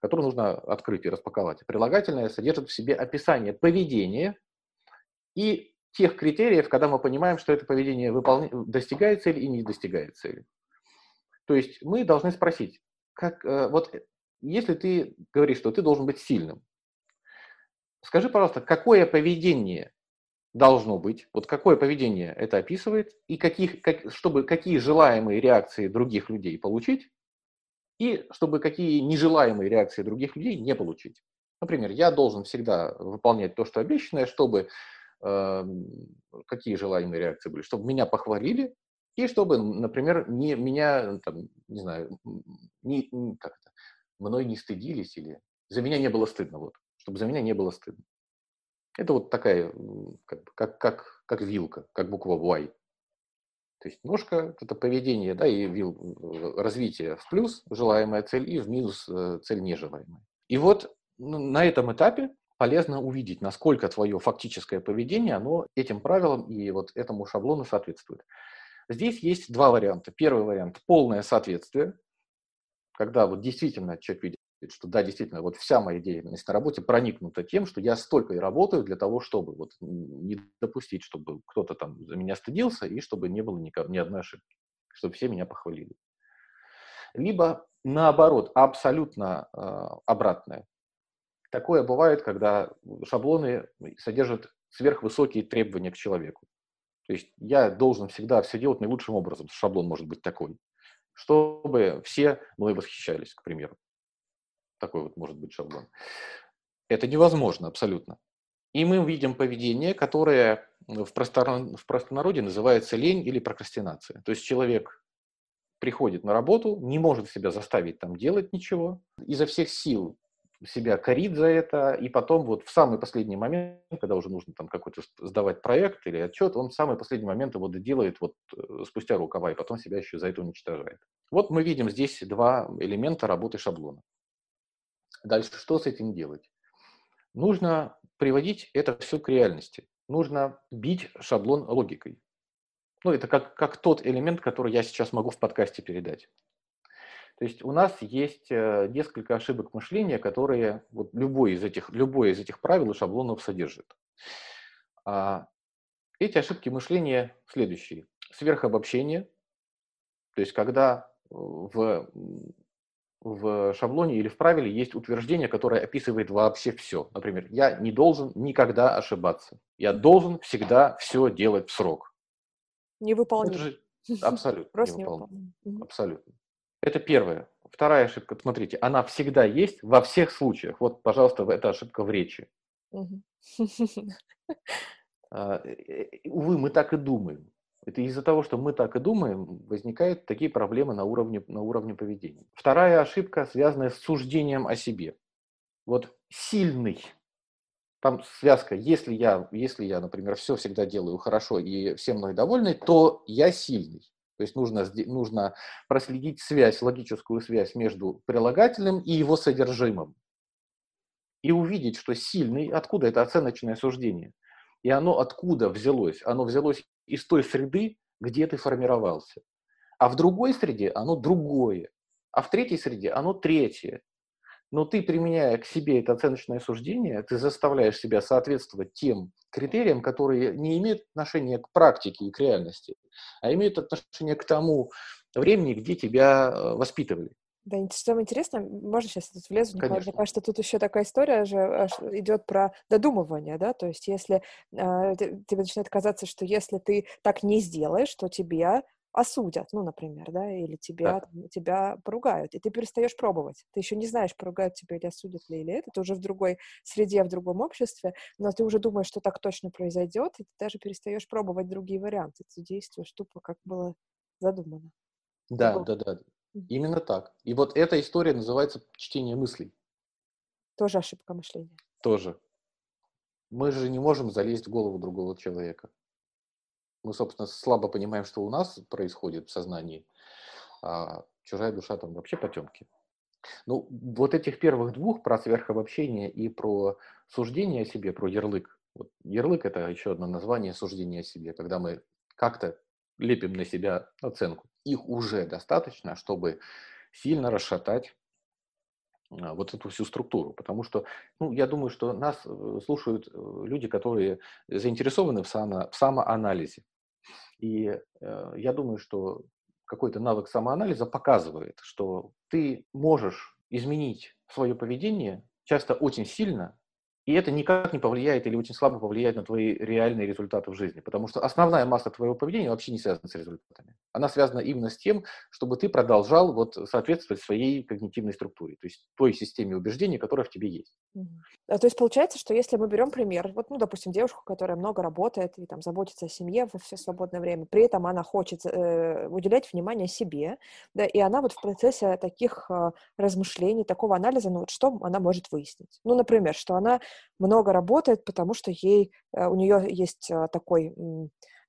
которую нужно открыть и распаковать. Прилагательное содержит в себе описание поведения и тех критериев, когда мы понимаем, что это поведение выполня... достигает цели и не достигает цели. То есть мы должны спросить, как, э, вот э, если ты говоришь, что ты должен быть сильным, скажи, пожалуйста, какое поведение должно быть, вот какое поведение это описывает, и каких, как, чтобы какие желаемые реакции других людей получить, и чтобы какие нежелаемые реакции других людей не получить. Например, я должен всегда выполнять то, что обещанное, чтобы э, какие желаемые реакции были, чтобы меня похвалили, и чтобы, например, не, меня, там, не знаю, не, как это, мной не стыдились или за меня не было стыдно, вот, чтобы за меня не было стыдно. Это вот такая, как, как, как, как вилка, как буква Y. То есть ножка – это поведение, да, и вил, э, развитие в плюс, желаемая цель, и в минус э, цель нежелаемая. И вот ну, на этом этапе полезно увидеть, насколько твое фактическое поведение, оно этим правилам и вот этому шаблону соответствует. Здесь есть два варианта. Первый вариант – полное соответствие, когда вот действительно человек видит что да, действительно, вот вся моя деятельность на работе проникнута тем, что я столько и работаю для того, чтобы вот не допустить, чтобы кто-то там за меня стыдился и чтобы не было ни, ни одной ошибки, чтобы все меня похвалили. Либо наоборот, абсолютно э, обратное. Такое бывает, когда шаблоны содержат сверхвысокие требования к человеку. То есть я должен всегда все делать наилучшим образом. Шаблон может быть такой, чтобы все мной восхищались, к примеру. Такой вот может быть шаблон. Это невозможно абсолютно. И мы видим поведение, которое в, простор... в простонародье называется лень или прокрастинация. То есть человек приходит на работу, не может себя заставить там делать ничего, изо всех сил себя корит за это, и потом вот в самый последний момент, когда уже нужно там какой-то сдавать проект или отчет, он в самый последний момент его делает вот э, спустя рукава, и потом себя еще за это уничтожает. Вот мы видим здесь два элемента работы шаблона. Дальше что с этим делать? Нужно приводить это все к реальности. Нужно бить шаблон логикой. Ну, это как, как тот элемент, который я сейчас могу в подкасте передать. То есть у нас есть э, несколько ошибок мышления, которые вот любой из этих, любое из этих правил и шаблонов содержит. А, эти ошибки мышления следующие. Сверхобобщение, то есть когда в в шаблоне или в правиле есть утверждение, которое описывает вообще все. Например, я не должен никогда ошибаться. Я должен всегда все делать в срок. Невыполнимо. Это же [laughs] абсолютно Просто невыполнимо. Абсолютно. Это первое. Вторая ошибка, смотрите, она всегда есть во всех случаях. Вот, пожалуйста, это ошибка в речи. [laughs] А, э, э, увы, мы так и думаем. Это из-за того, что мы так и думаем, возникают такие проблемы на уровне, на уровне поведения. Вторая ошибка, связанная с суждением о себе. Вот сильный, там связка, если я, если я, например, все всегда делаю хорошо и все мной довольны, то я сильный. То есть нужно, нужно проследить связь, логическую связь между прилагательным и его содержимым. И увидеть, что сильный, откуда это оценочное суждение – И оно откуда взялось? Оно взялось из той среды, где ты формировался. А в другой среде оно другое. А в третьей среде оно третье. Но ты, применяя к себе это оценочное суждение, ты заставляешь себя соответствовать тем критериям, которые не имеют отношения к практике и к реальности, а имеют отношение к тому времени, где тебя э, воспитывали. Да, что интересно, можно сейчас тут влезу? Конечно. Мне кажется, тут еще такая история же идет про додумывание, да, то есть если э, тебе начинает казаться, что если ты так не сделаешь, то тебе осудят, ну, например, да, или тебя, да. тебя поругают, и ты перестаешь пробовать. Ты еще не знаешь, поругают тебя или осудят ли или это, ты уже в другой среде, в другом обществе, но ты уже думаешь, что так точно произойдет, и ты даже перестаешь пробовать другие варианты. Ты действуешь тупо, как было задумано. Да, да, да. Именно так. И вот эта история называется чтение мыслей. Тоже ошибка мышления. Тоже. Мы же не можем залезть в голову другого человека. Мы, собственно, слабо понимаем, что у нас происходит в сознании, а чужая душа там вообще потемки. Ну, вот этих первых двух про сверхобобщение и про суждение о себе, про ярлык. Вот ярлык – это еще одно название суждения о себе, когда мы как-то лепим на себя оценку их уже достаточно, чтобы сильно расшатать а, вот эту всю структуру. Потому что, ну, я думаю, что нас э, слушают э, люди, которые заинтересованы в, само, в самоанализе. И э, я думаю, что какой-то навык самоанализа показывает, что ты можешь изменить свое поведение часто очень сильно, и это никак не повлияет или очень слабо повлияет на твои реальные результаты в жизни. Потому что основная масса твоего поведения вообще не связана с результатами. Она связана именно с тем, чтобы ты продолжал вот соответствовать своей когнитивной структуре, то есть той системе убеждений, которая в тебе есть. А, то есть получается, что если мы берем пример, вот, ну, допустим, девушку, которая много работает и там заботится о семье во все свободное время, при этом она хочет э, уделять внимание себе, да, и она вот в процессе таких э, размышлений, такого анализа, ну, вот что она может выяснить? Ну, например, что она много работает, потому что ей, э, у нее есть э, такой,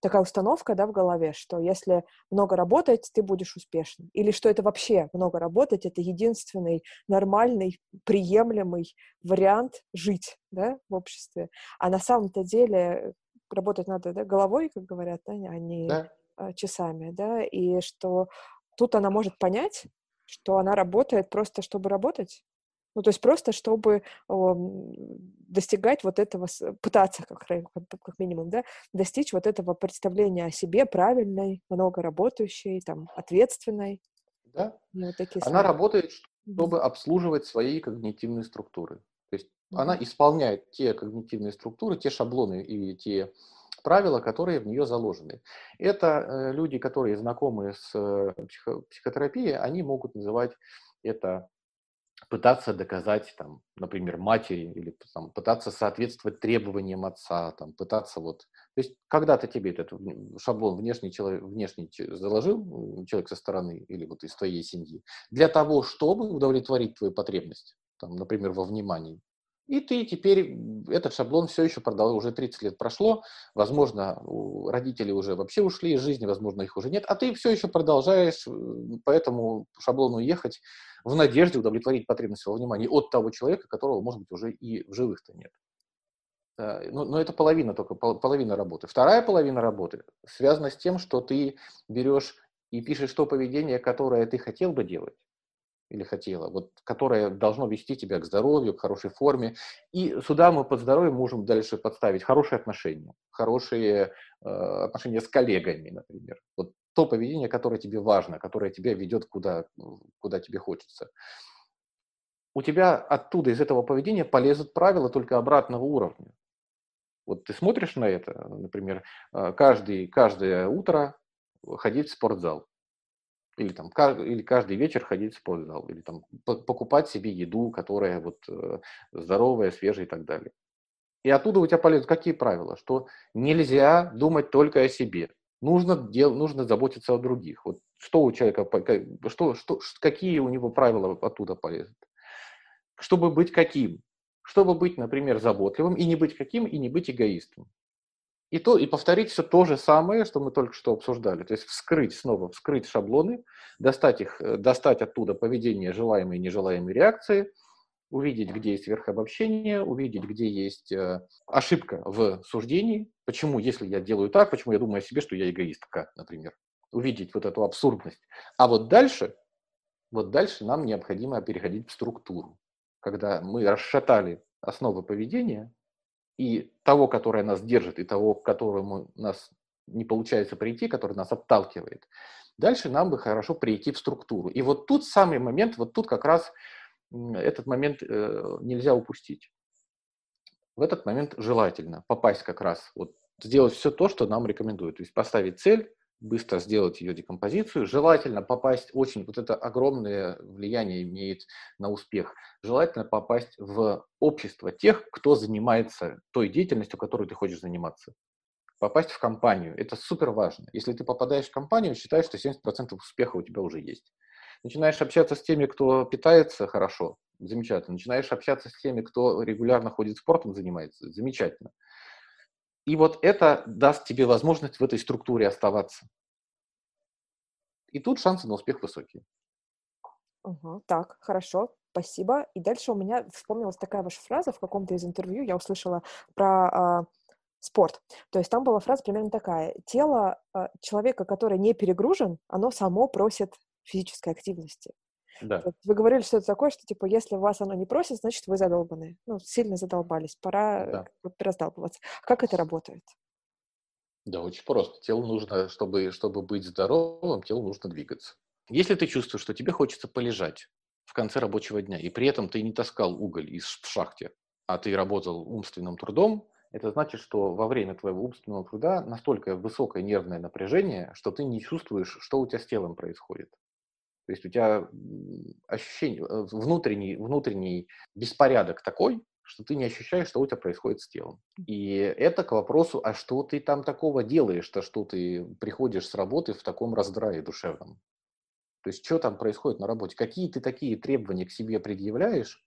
такая установка да, в голове, что если много работать, ты будешь успешным. Или что это вообще много работать, это единственный нормальный, приемлемый вариант жить да, в обществе. А на самом-то деле работать надо да, головой, как говорят, да, а не да. Э, часами. Да, и что тут она может понять, что она работает просто, чтобы работать, ну, то есть просто, чтобы достигать вот этого, пытаться, как, как минимум, да, достичь вот этого представления о себе правильной, много работающей, там, ответственной. Да. Ну, вот такие она слова. работает, чтобы mm-hmm. обслуживать свои когнитивные структуры. То есть mm-hmm. она исполняет те когнитивные структуры, те шаблоны и те правила, которые в нее заложены. Это э, люди, которые знакомы с э, психо- психотерапией, они могут называть это пытаться доказать, там, например, матери или там, пытаться соответствовать требованиям отца, там, пытаться вот... То есть когда-то тебе этот шаблон внешний, человек, внешний заложил человек со стороны или вот из твоей семьи для того, чтобы удовлетворить твою потребность, там, например, во внимании. И ты теперь, этот шаблон все еще продал, уже 30 лет прошло, возможно, родители уже вообще ушли из жизни, возможно, их уже нет, а ты все еще продолжаешь по этому шаблону ехать в надежде удовлетворить потребность своего внимания от того человека, которого, может быть, уже и в живых-то нет. Но, но это половина только, половина работы. Вторая половина работы связана с тем, что ты берешь и пишешь то поведение, которое ты хотел бы делать, или хотела, вот, которое должно вести тебя к здоровью, к хорошей форме. И сюда мы под здоровьем можем дальше подставить хорошие отношения, хорошие э, отношения с коллегами, например. Вот то поведение, которое тебе важно, которое тебя ведет куда, куда тебе хочется. У тебя оттуда, из этого поведения, полезут правила только обратного уровня. Вот ты смотришь на это, например, э, каждый, каждое утро ходить в спортзал или там или каждый вечер ходить в спортзал, или там покупать себе еду, которая вот э, здоровая, свежая и так далее. И оттуда у тебя полезут какие правила? Что нельзя думать только о себе. Нужно, дел, нужно заботиться о других. Вот что у человека, что, что, какие у него правила оттуда полезут? Чтобы быть каким? Чтобы быть, например, заботливым и не быть каким, и не быть эгоистом. И, то, и повторить все то же самое, что мы только что обсуждали. То есть вскрыть снова, вскрыть шаблоны, достать их, э, достать оттуда поведение желаемые и нежелаемые реакции увидеть, где есть сверхобобщение, увидеть, где есть э, ошибка в суждении, почему, если я делаю так, почему я думаю о себе, что я эгоистка, например. Увидеть вот эту абсурдность. А вот дальше, вот дальше нам необходимо переходить в структуру. Когда мы расшатали основы поведения, и того, которое нас держит, и того, к которому нас не получается прийти, который нас отталкивает, дальше нам бы хорошо прийти в структуру. И вот тут самый момент, вот тут как раз этот момент э, нельзя упустить. В этот момент желательно попасть как раз, вот сделать все то, что нам рекомендуют. То есть поставить цель, быстро сделать ее декомпозицию. Желательно попасть, очень, вот это огромное влияние имеет на успех. Желательно попасть в общество тех, кто занимается той деятельностью, которой ты хочешь заниматься. Попасть в компанию. Это супер важно. Если ты попадаешь в компанию, считай, что 70% успеха у тебя уже есть. Начинаешь общаться с теми, кто питается хорошо, замечательно. Начинаешь общаться с теми, кто регулярно ходит спортом, занимается, замечательно. И вот это даст тебе возможность в этой структуре оставаться. И тут шансы на успех высокие. Угу, так, хорошо, спасибо. И дальше у меня вспомнилась такая ваша фраза в каком-то из интервью, я услышала про э, спорт. То есть там была фраза примерно такая. Тело э, человека, который не перегружен, оно само просит физической активности. Да. Вы говорили что-то такое, что типа если вас оно не просит, значит вы задолбаны. Ну, сильно задолбались. Пора да. раздалбываться. Как это работает? Да, очень просто. Телу нужно, чтобы, чтобы быть здоровым, телу нужно двигаться. Если ты чувствуешь, что тебе хочется полежать в конце рабочего дня, и при этом ты не таскал уголь из шахте, а ты работал умственным трудом, это значит, что во время твоего умственного труда настолько высокое нервное напряжение, что ты не чувствуешь, что у тебя с телом происходит. То есть у тебя ощущение, э, внутренний, внутренний беспорядок такой, что ты не ощущаешь, что у тебя происходит с телом. И это к вопросу, а что ты там такого делаешь-то, что ты приходишь с работы в таком раздрае душевном? То есть что там происходит на работе? Какие ты такие требования к себе предъявляешь,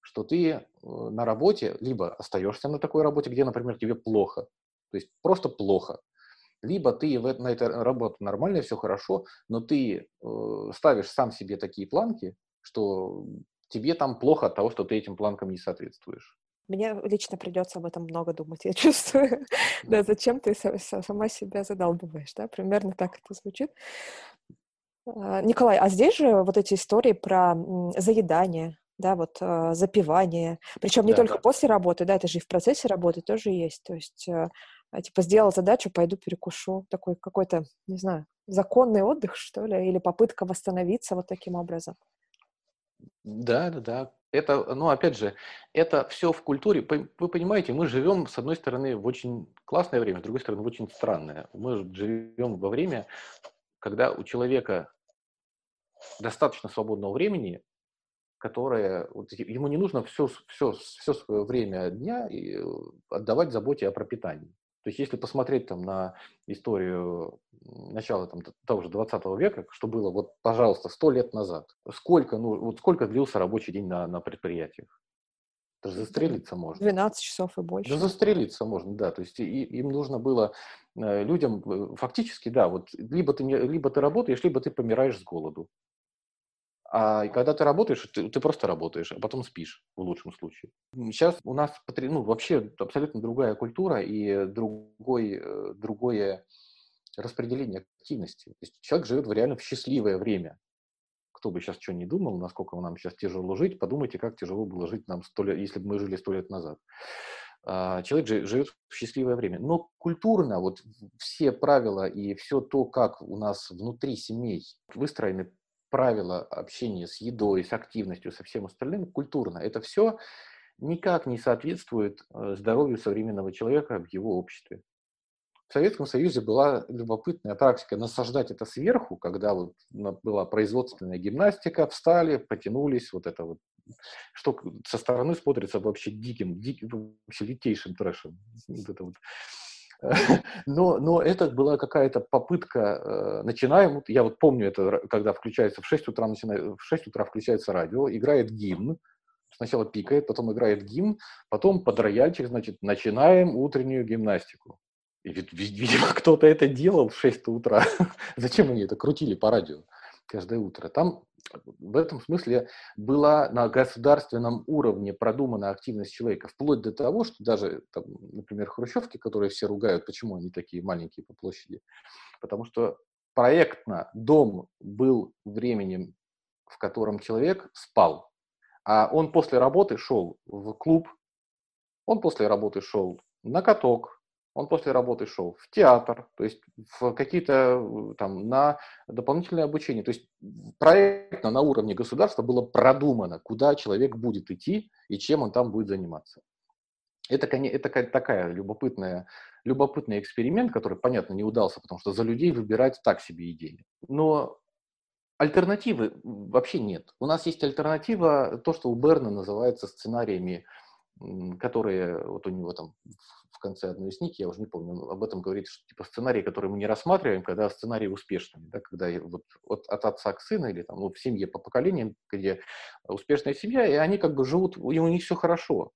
что ты э, на работе либо остаешься на такой работе, где, например, тебе плохо, то есть просто плохо, либо ты на этой работе нормально, все хорошо, но ты э, ставишь сам себе такие планки, что тебе там плохо от того, что ты этим планкам не соответствуешь. Мне лично придется об этом много думать, [laughs] я чувствую. Да, зачем ты сама себя задалбываешь, да? Примерно так это звучит. А, Николай, а здесь же вот эти истории про заедание, да, вот э, запивание, причем не да, только да. после работы, да, это же и в процессе работы тоже есть, то есть э, типа сделал задачу, пойду перекушу. Такой какой-то, не знаю, законный отдых, что ли, или попытка восстановиться вот таким образом. Да, да, да. Это, ну, опять же, это все в культуре. Вы понимаете, мы живем, с одной стороны, в очень классное время, с другой стороны, в очень странное. Мы живем во время, когда у человека достаточно свободного времени, которое вот, ему не нужно все, все, все свое время дня э, отдавать заботе о пропитании. То есть если посмотреть там на историю начала там, того же 20 века, что было вот, пожалуйста, сто лет назад, сколько, ну, вот сколько длился рабочий день на, на предприятиях? Это же застрелиться можно. 12 часов и больше. Да застрелиться можно, да. То есть и, им нужно было э, людям э, фактически, да, вот либо ты, либо ты работаешь, либо ты помираешь с голоду. А когда ты работаешь, ты, ты просто работаешь, а потом спишь, в лучшем случае. Сейчас у нас ну, вообще абсолютно другая культура и другой, э, другое распределение активности. То есть человек живет в реально в счастливое время. Кто бы сейчас что ни думал, насколько нам сейчас тяжело жить, подумайте, как тяжело было жить нам сто лет, если бы мы жили сто лет назад. А, человек живет в счастливое время. Но культурно вот все правила и все то, как у нас внутри семей выстроены правила общения с едой, с активностью, со всем остальным культурно. Это все никак не соответствует э, здоровью современного человека в его обществе. В Советском Союзе была любопытная практика насаждать это сверху, когда вот была производственная гимнастика, встали, потянулись, вот это вот, что со стороны смотрится вообще диким, диким вообще лютейшим трэшем. Вот это вот [laughs] но, но это была какая-то попытка, э, начинаем, я вот помню это, когда включается в 6 утра, в 6 утра включается радио, играет гимн, сначала пикает, потом играет гимн, потом под рояльчик, значит, начинаем утреннюю гимнастику. И, видимо, [laughs] кто-то это делал в 6 утра. [laughs] Зачем они это крутили по радио каждое утро? Там в этом смысле была на государственном уровне продумана активность человека, вплоть до того, что даже, там, например, хрущевки, которые все ругают, почему они такие маленькие по площади, потому что проектно дом был временем, в котором человек спал, а он после работы шел в клуб, он после работы шел на каток, он после работы шел в театр, то есть в какие-то там на дополнительное обучение. То есть проектно на уровне государства было продумано, куда человек будет идти и чем он там будет заниматься. Это, это такая любопытная, любопытный эксперимент, который, понятно, не удался, потому что за людей выбирать так себе идея. Но альтернативы вообще нет. У нас есть альтернатива, то, что у Берна называется сценариями, которые вот у него там в конце одной из книг, я уже не помню, об этом говорит, что типа сценарий, который мы не рассматриваем, когда сценарий успешный, да, когда вот, вот от отца к сыну или там ну, в семье по поколениям, где успешная семья, и они как бы живут, и у них все хорошо.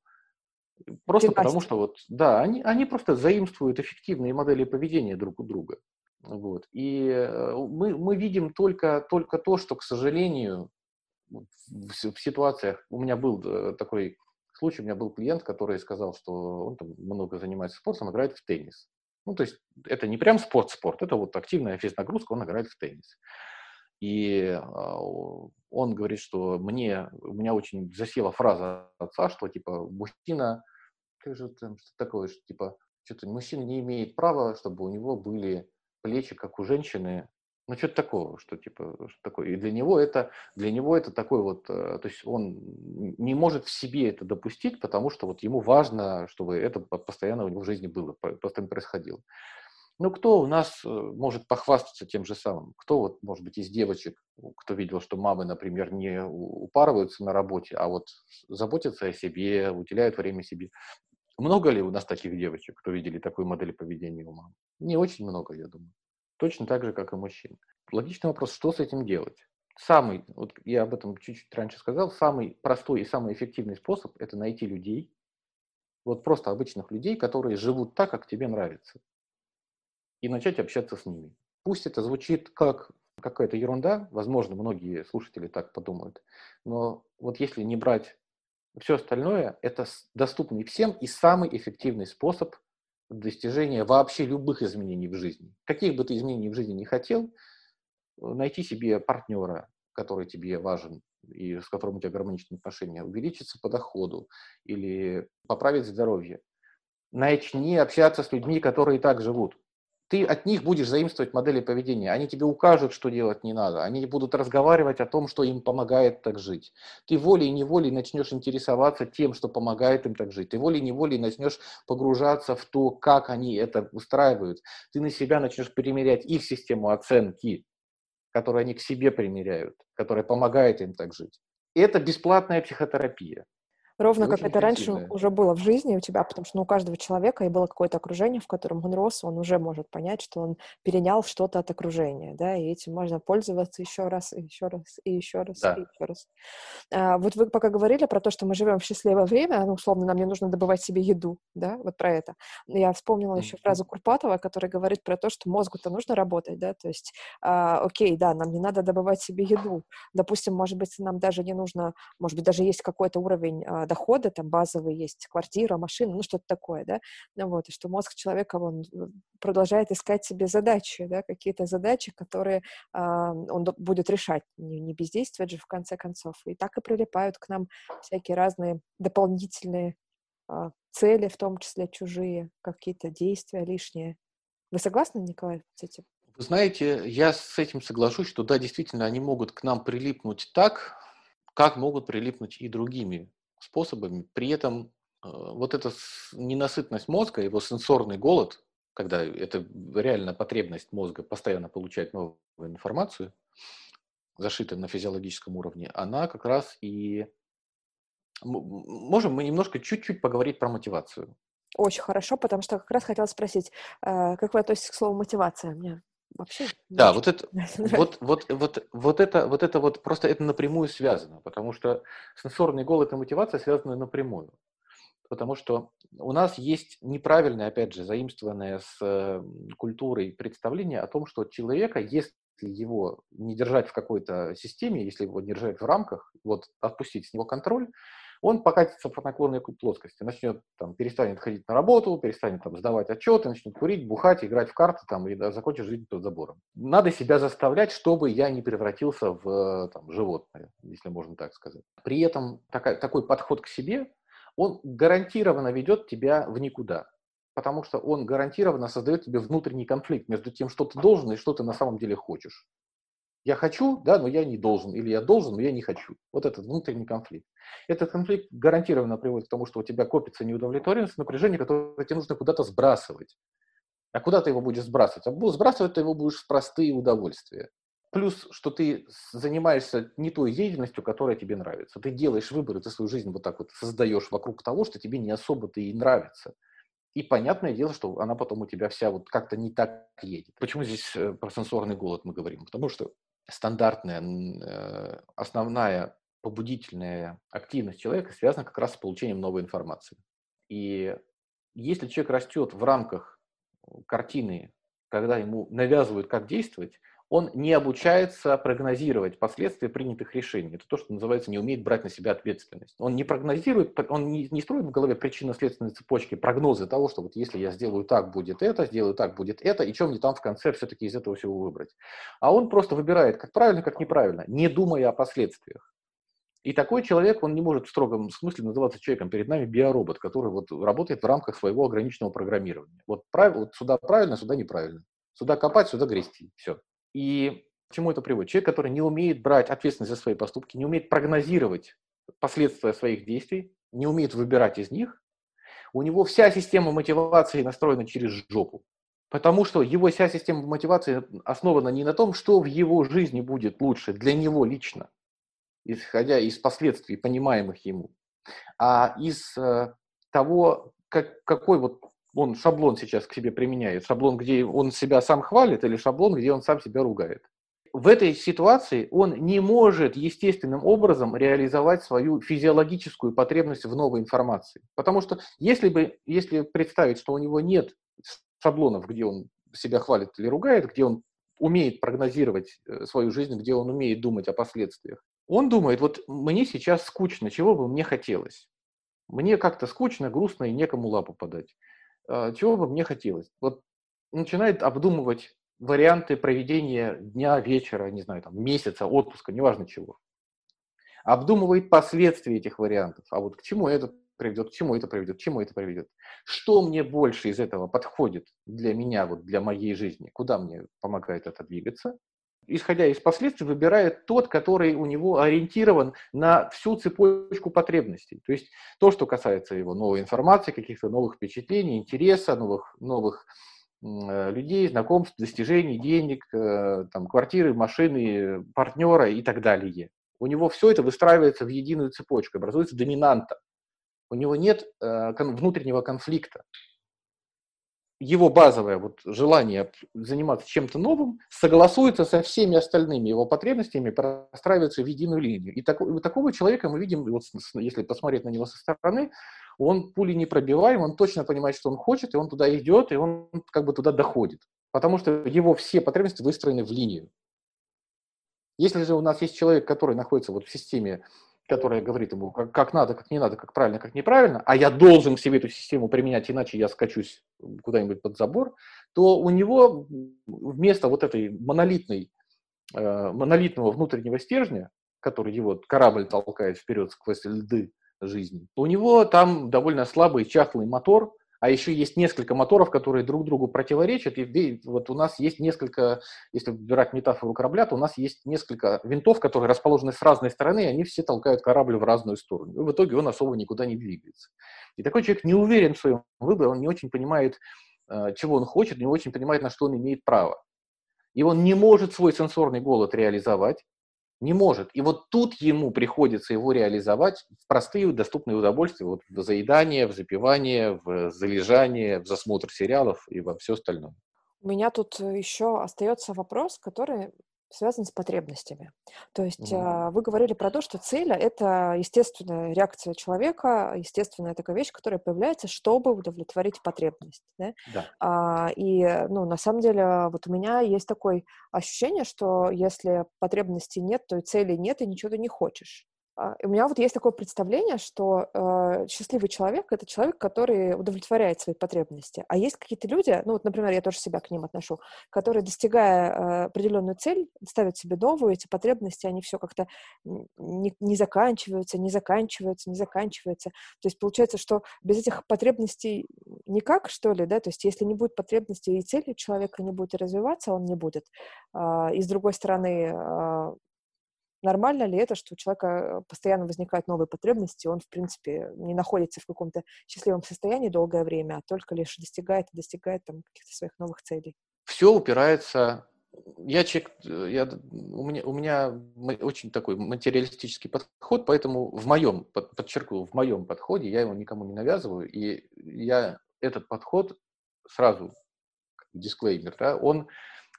Просто Династия. потому что вот, да, они, они просто заимствуют эффективные модели поведения друг у друга. Вот. И э, мы, мы видим только, только то, что, к сожалению, в, в ситуациях, у меня был э, такой случай, у меня был клиент, который сказал, что он там много занимается спортом, играет в теннис. Ну, то есть это не прям спорт-спорт, это вот активная физнагрузка, он играет в теннис. И а, он говорит, что мне, у меня очень засела фраза отца, что типа мужчина, как же там, что такое, что типа, что-то мужчина не имеет права, чтобы у него были плечи, как у женщины, ну, что-то такого, что типа, что такое. И для него это, для него это такой вот, э, то есть он не может в себе это допустить, потому что вот ему важно, чтобы это постоянно у него в жизни было, постоянно происходило. Ну, кто у нас э, может похвастаться тем же самым? Кто вот, может быть, из девочек, кто видел, что мамы, например, не упарываются на работе, а вот заботятся о себе, уделяют время себе. Много ли у нас таких девочек, кто видели такую модель поведения у мам? Не очень много, я думаю. Точно так же, как и мужчин. Логичный вопрос, что с этим делать? Самый, вот я об этом чуть-чуть раньше сказал, самый простой и самый эффективный способ – это найти людей, вот просто обычных людей, которые живут так, как тебе нравится, и начать общаться с ними. Пусть это звучит как какая-то ерунда, возможно, многие слушатели так подумают, но вот если не брать все остальное, это доступный всем и самый эффективный способ достижения вообще любых изменений в жизни. Каких бы ты изменений в жизни не хотел, э, найти себе партнера, который тебе важен и с которым у тебя гармоничные отношения, увеличиться по доходу или поправить здоровье. Начни общаться с людьми, которые так живут ты от них будешь заимствовать модели поведения. Они тебе укажут, что делать не надо. Они будут разговаривать о том, что им помогает так жить. Ты волей-неволей начнешь интересоваться тем, что помогает им так жить. Ты волей-неволей начнешь погружаться в то, как они это устраивают. Ты на себя начнешь примерять их систему оценки, которую они к себе примеряют, которая помогает им так жить. И это бесплатная психотерапия. Ровно как это раньше уже было в жизни у тебя, потому что ну, у каждого человека и было какое-то окружение, в котором он рос, он уже может понять, что он перенял что-то от окружения, да, и этим можно пользоваться еще раз, и еще раз, и еще раз, да. и еще раз. А, вот вы пока говорили про то, что мы живем в счастливое время, ну, условно, нам не нужно добывать себе еду, да, вот про это. Я вспомнила mm-hmm. еще фразу Курпатова, которая говорит про то, что мозгу-то нужно работать, да, то есть, а, окей, да, нам не надо добывать себе еду. Допустим, может быть, нам даже не нужно, может быть, даже есть какой-то уровень дохода, там базовый есть квартира, машина, ну что-то такое, да, ну вот, и что мозг человека, он продолжает искать себе задачи, да, какие-то задачи, которые а, он будет решать, не, не бездействовать же в конце концов, и так и прилипают к нам всякие разные дополнительные а, цели, в том числе чужие, какие-то действия лишние. Вы согласны, Николай, с этим? Вы знаете, я с этим соглашусь, что да, действительно, они могут к нам прилипнуть так, как могут прилипнуть и другими способами. При этом э, вот эта ненасытность мозга, его сенсорный голод, когда это реально потребность мозга постоянно получать новую информацию, зашитая на физиологическом уровне, она как раз и... Можем мы немножко чуть-чуть поговорить про мотивацию? Очень хорошо, потому что как раз хотела спросить, э, как вы относитесь к слову мотивация? Мне вообще. Да, вот это, вот, вот, вот, вот это, вот это вот просто это напрямую связано, потому что сенсорный голод и мотивация связаны напрямую. Потому что у нас есть неправильное, опять же, заимствованное с культурой представление о том, что человека, если его не держать в какой-то системе, если его держать в рамках, вот отпустить с него контроль, он покатится по наклонной плоскости, начнет там, перестанет ходить на работу, перестанет там, сдавать отчеты, начнет курить, бухать, играть в карты там, и да, закончит жизнь под забором. Надо себя заставлять, чтобы я не превратился в там, животное, если можно так сказать. При этом такая, такой подход к себе, он гарантированно ведет тебя в никуда потому что он гарантированно создает тебе внутренний конфликт между тем, что ты должен и что ты на самом деле хочешь. Я хочу, да, но я не должен, или я должен, но я не хочу. Вот этот внутренний конфликт. Этот конфликт гарантированно приводит к тому, что у тебя копится неудовлетворенность, напряжение, которое тебе нужно куда-то сбрасывать. А куда ты его будешь сбрасывать? А сбрасывать ты его будешь в простые удовольствия. Плюс, что ты занимаешься не той деятельностью, которая тебе нравится. Ты делаешь выборы, ты свою жизнь вот так вот создаешь вокруг того, что тебе не особо-то и нравится. И понятное дело, что она потом у тебя вся вот как-то не так едет. Почему здесь э, про сенсорный голод мы говорим? Потому что стандартная, э, основная побудительная активность человека связана как раз с получением новой информации. И если человек растет в рамках картины, когда ему навязывают, как действовать, он не обучается прогнозировать последствия принятых решений. Это то, что называется, не умеет брать на себя ответственность. Он не прогнозирует, он не, не строит в голове причинно-следственной цепочки прогнозы того, что вот если я сделаю так, будет это, сделаю так, будет это, и что мне там в конце все-таки из этого всего выбрать. А он просто выбирает, как правильно, как неправильно, не думая о последствиях. И такой человек, он не может в строгом смысле называться человеком. Перед нами биоробот, который вот работает в рамках своего ограниченного программирования. Вот, прав, вот сюда правильно, сюда неправильно. Сюда копать, сюда грести. Все. И к чему это приводит? Человек, который не умеет брать ответственность за свои поступки, не умеет прогнозировать последствия своих действий, не умеет выбирать из них, у него вся система мотивации настроена через жопу. Потому что его вся система мотивации основана не на том, что в его жизни будет лучше для него лично, исходя из последствий, понимаемых ему, а из э, того, как, какой вот он шаблон сейчас к себе применяет? Шаблон, где он себя сам хвалит, или шаблон, где он сам себя ругает? В этой ситуации он не может естественным образом реализовать свою физиологическую потребность в новой информации. Потому что если, бы, если представить, что у него нет шаблонов, где он себя хвалит или ругает, где он умеет прогнозировать э, свою жизнь, где он умеет думать о последствиях, он думает, вот мне сейчас скучно, чего бы мне хотелось? Мне как-то скучно, грустно и некому лапу подать. А, чего бы мне хотелось? Вот начинает обдумывать варианты проведения дня, вечера, не знаю, там, месяца, отпуска, неважно чего. Обдумывает последствия этих вариантов. А вот к чему это приведет, к чему это приведет, к чему это приведет. Что мне больше из этого подходит для меня, вот для моей жизни, куда мне помогает это двигаться, исходя из последствий, выбирает тот, который у него ориентирован на всю цепочку потребностей. То есть то, что касается его новой информации, каких-то новых впечатлений, интереса, новых, новых э, людей, знакомств, достижений, денег, э, там, квартиры, машины, партнера и так далее. У него все это выстраивается в единую цепочку, образуется доминанта. У него нет э, внутреннего конфликта его базовое вот желание заниматься чем-то новым согласуется со всеми остальными его потребностями, простраивается в единую линию. И так, у такого человека мы видим, вот, если посмотреть на него со стороны, он пули не пробиваем, он точно понимает, что он хочет, и он туда идет, и он как бы туда доходит. Потому что его все потребности выстроены в линию. Если же у нас есть человек, который находится вот в системе которая говорит ему, как, как надо, как не надо, как правильно, как неправильно, а я должен себе эту систему применять, иначе я скачусь куда-нибудь под забор, то у него вместо вот этой монолитной, э, монолитного внутреннего стержня, который его корабль толкает вперед сквозь льды жизни, у него там довольно слабый чахлый мотор, а еще есть несколько моторов, которые друг другу противоречат, и вот у нас есть несколько, если брать метафору корабля, то у нас есть несколько винтов, которые расположены с разной стороны, и они все толкают корабль в разную сторону. И в итоге он особо никуда не двигается. И такой человек не уверен в своем выборе, он не очень понимает, э, чего он хочет, не очень понимает, на что он имеет право. И он не может свой сенсорный голод реализовать, не может. И вот тут ему приходится его реализовать в простые доступные удовольствия, вот в заедание, в запивание, в залежание, в засмотр сериалов и во все остальное. У меня тут еще остается вопрос, который связан с потребностями. То есть mm-hmm. вы говорили про то, что цель — это естественная реакция человека, естественная такая вещь, которая появляется, чтобы удовлетворить потребность. Да? Да. А, и, ну, на самом деле, вот у меня есть такое ощущение, что если потребностей нет, то и цели нет, и ничего ты не хочешь. А, у меня вот есть такое представление, что э, счастливый человек — это человек, который удовлетворяет свои потребности. А есть какие-то люди, ну вот, например, я тоже себя к ним отношу, которые, достигая э, определенную цель, ставят себе новую, эти потребности, они все как-то не, не заканчиваются, не заканчиваются, не заканчиваются. То есть получается, что без этих потребностей никак, что ли, да? То есть если не будет потребностей и цели человека не будет развиваться, он не будет. Э, и с другой стороны, э, нормально ли это, что у человека э, постоянно возникают новые потребности, он, в принципе, не находится в каком-то счастливом состоянии долгое время, а только лишь достигает и достигает там каких-то своих новых целей. Все упирается я человек, э, я, у, меня, у меня очень такой материалистический подход, поэтому в моем, подчеркну, в моем подходе я его никому не навязываю, и я этот подход сразу, дисклеймер, да, он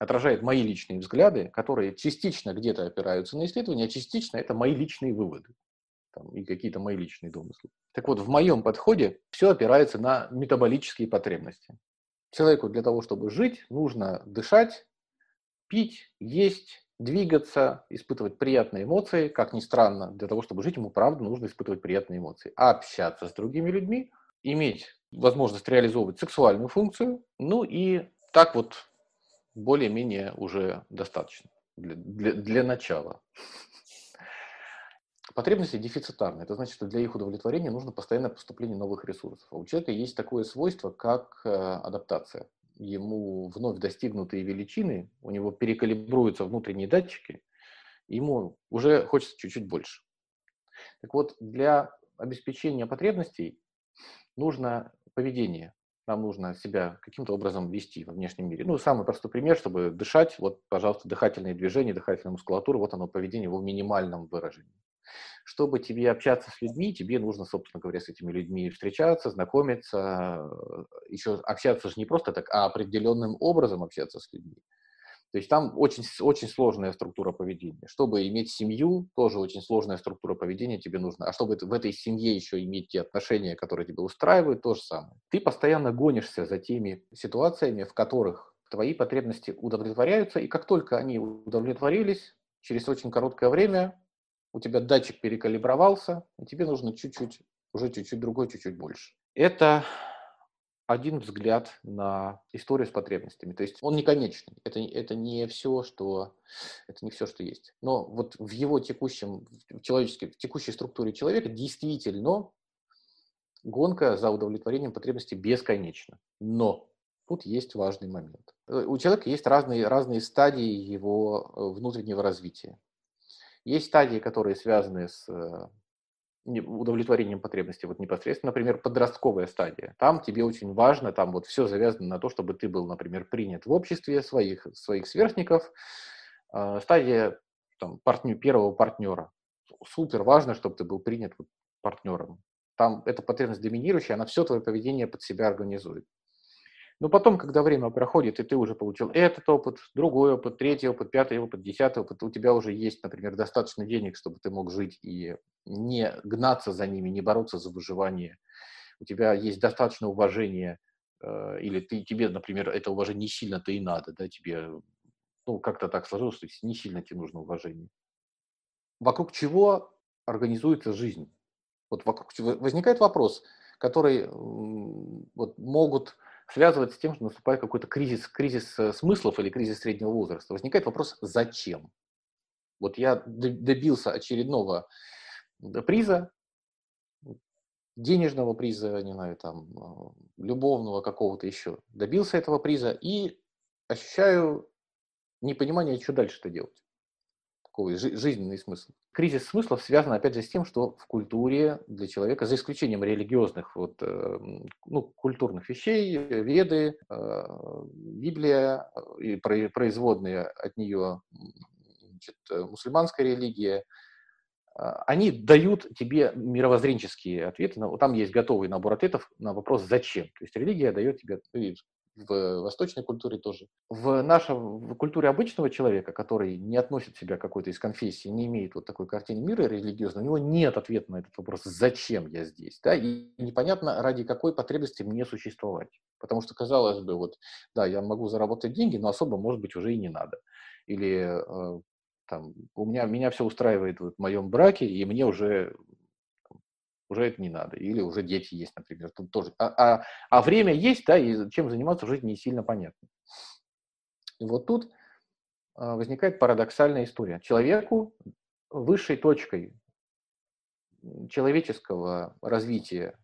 отражает мои личные взгляды, которые частично где-то опираются на исследования, а частично это мои личные выводы там, и какие-то мои личные домыслы. Так вот, в моем подходе все опирается на метаболические потребности. Человеку для того, чтобы жить, нужно дышать, пить, есть, двигаться, испытывать приятные эмоции. Как ни странно, для того, чтобы жить, ему правда нужно испытывать приятные эмоции. Общаться с другими людьми, иметь возможность реализовывать сексуальную функцию, ну и так вот более-менее уже достаточно для, для, для начала. Потребности дефицитарны. Это значит, что для их удовлетворения нужно постоянное поступление новых ресурсов. А у человека есть такое свойство, как э, адаптация. Ему вновь достигнутые величины, у него перекалибруются внутренние датчики, ему уже хочется чуть-чуть больше. Так вот, для обеспечения потребностей нужно поведение, нам нужно себя каким-то образом вести во внешнем мире. Ну, самый простой пример, чтобы дышать, вот, пожалуйста, дыхательные движения, дыхательная мускулатура, вот оно поведение в минимальном выражении. Чтобы тебе общаться с людьми, тебе нужно, собственно говоря, с этими людьми встречаться, знакомиться, еще общаться же не просто так, а определенным образом общаться с людьми. То есть там очень, очень сложная структура поведения. Чтобы иметь семью, тоже очень сложная структура поведения тебе нужна. А чтобы в этой семье еще иметь те отношения, которые тебя устраивают, то же самое. Ты постоянно гонишься за теми ситуациями, в которых твои потребности удовлетворяются, и как только они удовлетворились, через очень короткое время у тебя датчик перекалибровался, и тебе нужно чуть-чуть, уже чуть-чуть другой, чуть-чуть больше. Это один взгляд на историю с потребностями. То есть он не конечный. Это, это не все, что это не все, что есть. Но вот в его текущем, в, человеческой, в текущей структуре человека действительно гонка за удовлетворением потребностей бесконечна. Но тут есть важный момент. Э, у человека есть разные, разные стадии его э, внутреннего развития. Есть стадии, которые связаны с э, удовлетворением потребностей вот непосредственно, например, подростковая стадия. Там тебе очень важно, там вот все завязано на то, чтобы ты был, например, принят в обществе своих, своих сверстников. Э, стадия там, партнер, первого партнера. Супер важно, чтобы ты был принят вот, партнером. Там эта потребность доминирующая, она все твое поведение под себя организует. Но потом, когда время проходит, и ты уже получил этот опыт, другой опыт, третий опыт, пятый опыт, десятый опыт, у тебя уже есть, например, достаточно денег, чтобы ты мог жить и не гнаться за ними, не бороться за выживание. У тебя есть достаточно уважения, э, или ты, тебе, например, это уважение не сильно-то и надо, да, тебе, ну, как-то так сложилось, что не сильно тебе нужно уважение. Вокруг чего организуется жизнь? Вот вокруг возникает вопрос, который вот могут связывать с тем, что наступает какой-то кризис, кризис э, смыслов или кризис среднего возраста. Возникает вопрос, зачем? Вот я добился очередного приза, денежного приза, не знаю, там, э, любовного какого-то еще. Добился этого приза и ощущаю непонимание, что дальше-то делать такой жизненный смысл. Кризис смыслов связан, опять же, с тем, что в культуре для человека, за исключением религиозных, вот, эм, ну, культурных вещей, веды, э, Библия э, и производные от нее значит, э, мусульманская религия, они дают тебе мировоззренческие ответы. Там есть готовый набор ответов на вопрос «зачем?». То есть религия дает тебе, в восточной культуре тоже. В нашей в культуре обычного человека, который не относит себя к какой-то из конфессий, не имеет вот такой картины мира религиозной, у него нет ответа на этот вопрос, зачем я здесь, да, и непонятно, ради какой потребности мне существовать. Потому что, казалось бы, вот, да, я могу заработать деньги, но особо, может быть, уже и не надо. Или э, там, у меня, меня все устраивает в моем браке, и мне уже уже это не надо. Или уже дети есть, например. Тут тоже. А, а, а время есть, да, и чем заниматься уже не сильно понятно. И вот тут а, возникает парадоксальная история. Человеку высшей точкой человеческого развития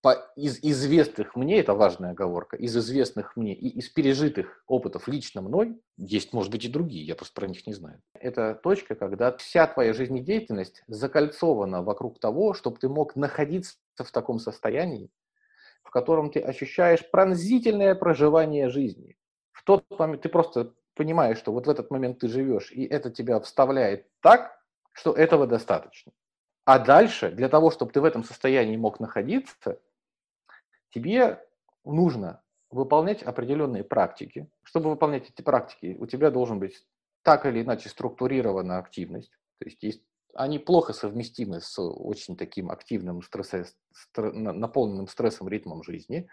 по, из известных мне, это важная оговорка, из известных мне и из пережитых опытов лично мной, есть, может быть, и другие, я просто про них не знаю. Это точка, когда вся твоя жизнедеятельность закольцована вокруг того, чтобы ты мог находиться в таком состоянии, в котором ты ощущаешь пронзительное проживание жизни. В тот момент ты просто понимаешь, что вот в этот момент ты живешь, и это тебя вставляет так, что этого достаточно. А дальше, для того, чтобы ты в этом состоянии мог находиться, тебе нужно выполнять определенные практики. Чтобы выполнять эти практики, у тебя должен быть так или иначе структурирована активность. То есть, есть они плохо совместимы с очень таким активным, стрессе, стр, наполненным стрессом ритмом жизни.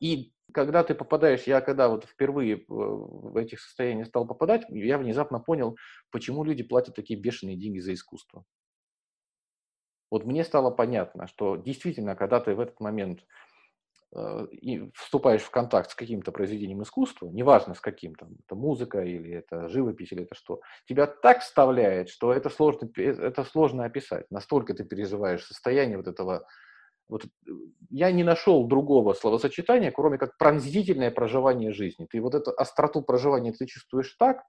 И когда ты попадаешь, я когда вот впервые в этих состояниях стал попадать, я внезапно понял, почему люди платят такие бешеные деньги за искусство вот мне стало понятно, что действительно, когда ты в этот момент э, и вступаешь в контакт с каким-то произведением искусства, неважно с каким, там, это музыка или это живопись или это что, тебя так вставляет, что это сложно, это сложно описать. Настолько ты переживаешь состояние вот этого вот э, я не нашел другого словосочетания, кроме как пронзительное проживание жизни. Ты вот эту остроту проживания ты чувствуешь так,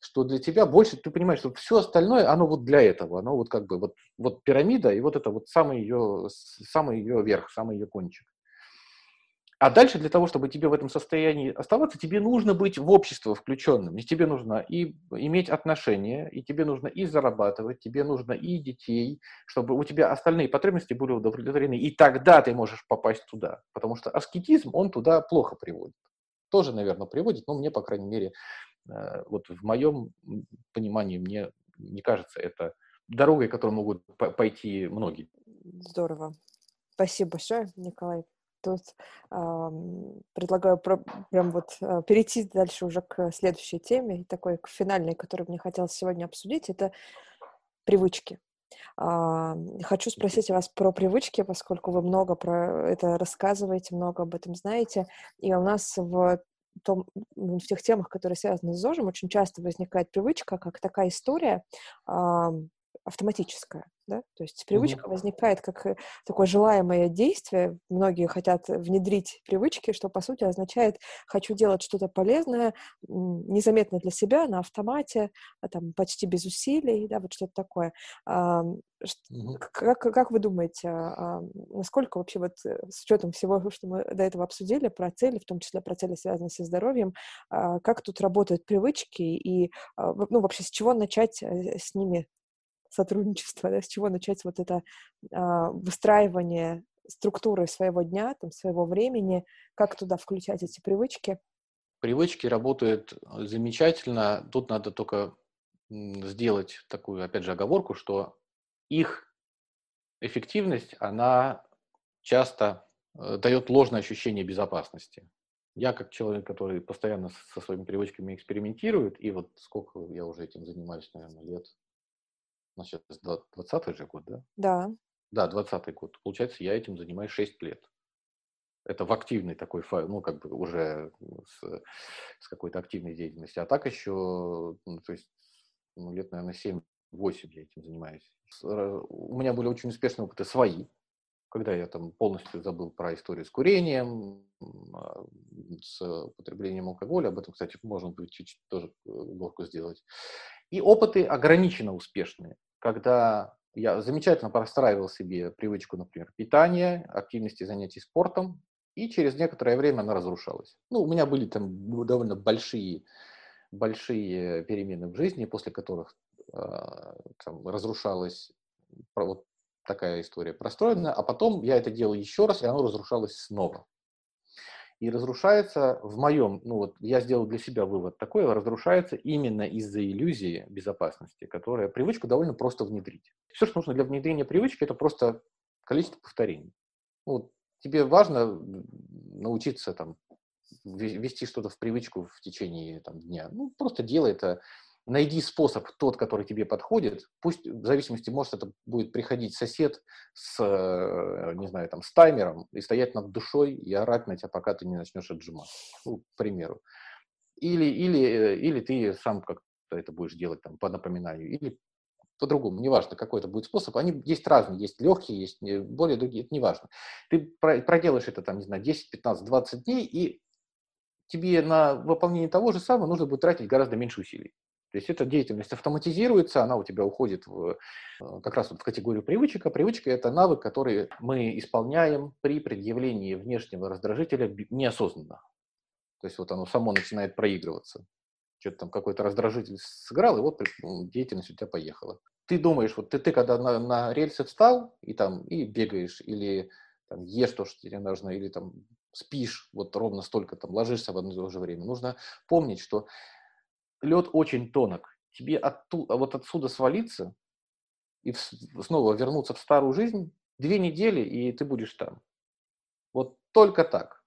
что для тебя больше, ты понимаешь, что все остальное, оно вот для этого, оно вот как бы вот, вот пирамида, и вот это вот самый ее, самый ее верх, самый ее кончик. А дальше для того, чтобы тебе в этом состоянии оставаться, тебе нужно быть в общество включенным. И тебе нужно и иметь отношения, и тебе нужно и зарабатывать, тебе нужно и детей, чтобы у тебя остальные потребности были удовлетворены. И тогда ты можешь попасть туда. Потому что аскетизм, он туда плохо приводит. Тоже, наверное, приводит, но мне, по крайней мере, вот в моем понимании, мне не кажется, это дорогой, которой могут пойти многие. Здорово. Спасибо большое, Николай. Тут э, предлагаю про, прям вот э, перейти дальше уже к следующей теме, такой к финальной, которую мне хотелось сегодня обсудить, это привычки. Э, хочу спросить вас про привычки, поскольку вы много про это рассказываете, много об этом знаете. И у нас в том, в тех темах, которые связаны с ЗОЖем, очень часто возникает привычка, как такая история автоматическая да, то есть привычка mm-hmm. возникает как э, такое желаемое действие. Многие хотят внедрить привычки, что по сути означает хочу делать что-то полезное, незаметно для себя на автомате, а там почти без усилий, да, вот что-то такое. Mm-hmm. Как, как вы думаете, а, насколько вообще вот э, с учетом всего, что мы до этого обсудили, про цели, в том числе про цели, связанные со здоровьем, как тут работают привычки и ну, вообще с чего начать э, с ними сотрудничества, да, с чего начать вот это а, выстраивание структуры своего дня, там, своего времени, как туда включать эти привычки? Привычки работают э, замечательно. Тут надо только сделать такую, опять же, оговорку, что их эффективность, она часто э, дает ложное ощущение безопасности. Я как человек, который постоянно со своими привычками экспериментирует, и вот сколько я уже этим занимаюсь, наверное, лет у нас сейчас 20 же год, да? Да. Да, 20 год. Получается, я этим занимаюсь 6 лет. Это в активной такой файл, ну, как бы уже с, с какой-то активной деятельностью. А так еще, ну, то есть, ну, лет, наверное, 7-8 я этим занимаюсь. У меня были очень успешные опыты свои, когда я там полностью забыл про историю с курением, а, с употреблением алкоголя, об этом, кстати, можно будет чуть-чуть тоже горку сделать. И опыты ограниченно успешные когда я замечательно простраивал себе привычку, например, питания, активности занятий спортом, и через некоторое время она разрушалась. Ну, у меня были там довольно большие, большие перемены в жизни, после которых э, там, разрушалась вот такая история простроена, а потом я это делал еще раз, и оно разрушалось снова. И разрушается в моем, ну вот я сделал для себя вывод такой, разрушается именно из-за иллюзии безопасности, которая привычку довольно просто внедрить. Все, что нужно для внедрения привычки, это просто количество повторений. Ну, вот, тебе важно научиться там ввести что-то в привычку в течение там, дня. Ну, просто делай это найди способ тот, который тебе подходит. Пусть в зависимости, может, это будет приходить сосед с, э, не знаю, там, с таймером и стоять над душой и орать на тебя, пока ты не начнешь отжиматься, ну, к примеру. Или, или, э, или ты сам как-то это будешь делать там, по напоминанию, или по-другому, неважно, какой это будет способ. Они есть разные, есть легкие, есть более другие, это неважно. Ты проделаешь это, там, не знаю, 10, 15, 20 дней, и тебе на выполнение того же самого нужно будет тратить гораздо меньше усилий. То есть эта деятельность автоматизируется, она у тебя уходит в, э, как раз вот в категорию привычек. А привычка – это навык, который мы исполняем при предъявлении внешнего раздражителя неосознанно. То есть вот оно само начинает проигрываться. Что-то там какой-то раздражитель сыграл, и вот деятельность у тебя поехала. Ты думаешь, вот ты, ты когда на, на рельсы встал и там и бегаешь, или там, ешь то, что тебе нужно, или там спишь вот ровно столько, там ложишься в одно и то же время. Нужно помнить, что лед очень тонок. Тебе оттуда, вот отсюда свалиться и снова вернуться в старую жизнь две недели, и ты будешь там. Вот только так.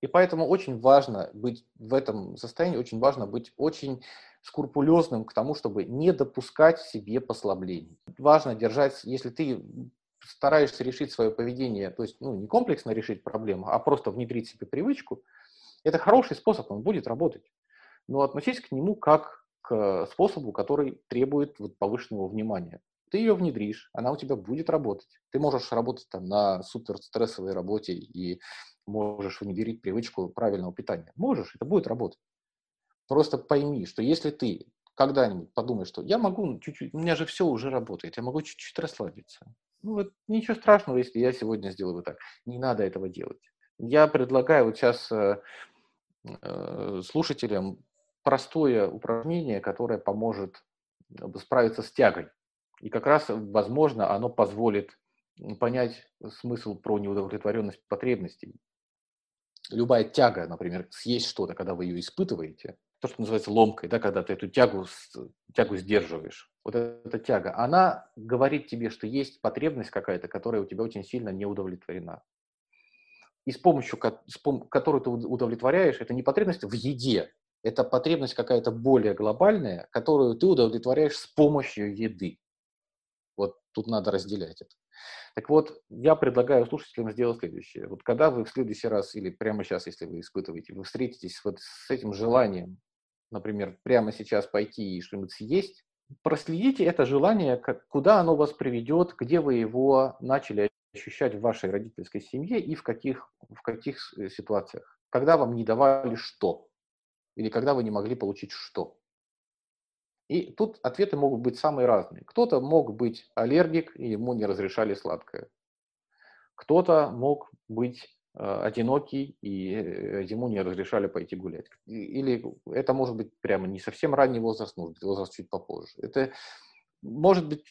И поэтому очень важно быть в этом состоянии, очень важно быть очень скрупулезным к тому, чтобы не допускать себе послаблений. Важно держать, если ты стараешься решить свое поведение, то есть ну, не комплексно решить проблему, а просто внедрить себе привычку, это хороший способ, он будет работать но относись к нему как к способу, который требует вот повышенного внимания. Ты ее внедришь, она у тебя будет работать. Ты можешь работать там на супер стрессовой работе и можешь внедрить привычку правильного питания. Можешь, это будет работать. Просто пойми, что если ты когда-нибудь подумаешь, что я могу чуть-чуть, у меня же все уже работает, я могу чуть-чуть расслабиться. Ну вот ничего страшного, если я сегодня сделаю так. Не надо этого делать. Я предлагаю вот сейчас э, э, слушателям простое упражнение, которое поможет справиться с тягой. И как раз, возможно, оно позволит понять смысл про неудовлетворенность потребностей. Любая тяга, например, съесть что-то, когда вы ее испытываете, то, что называется ломкой, да, когда ты эту тягу, тягу сдерживаешь, вот эта тяга, она говорит тебе, что есть потребность какая-то, которая у тебя очень сильно не удовлетворена. И с помощью, которую ты удовлетворяешь, это не потребность в еде, это потребность какая-то более глобальная, которую ты удовлетворяешь с помощью еды. Вот тут надо разделять это. Так вот, я предлагаю слушателям сделать следующее. Вот когда вы в следующий раз или прямо сейчас, если вы испытываете, вы встретитесь вот с этим желанием, например, прямо сейчас пойти и что-нибудь съесть, проследите это желание, как, куда оно вас приведет, где вы его начали ощущать в вашей родительской семье и в каких, в каких э, ситуациях. Когда вам не давали что. Или когда вы не могли получить что? И тут ответы могут быть самые разные. Кто-то мог быть аллергик, и ему не разрешали сладкое. Кто-то мог быть э, одинокий, и э, ему не разрешали пойти гулять. Или это может быть прямо не совсем ранний возраст, может быть возраст чуть попозже. Это может быть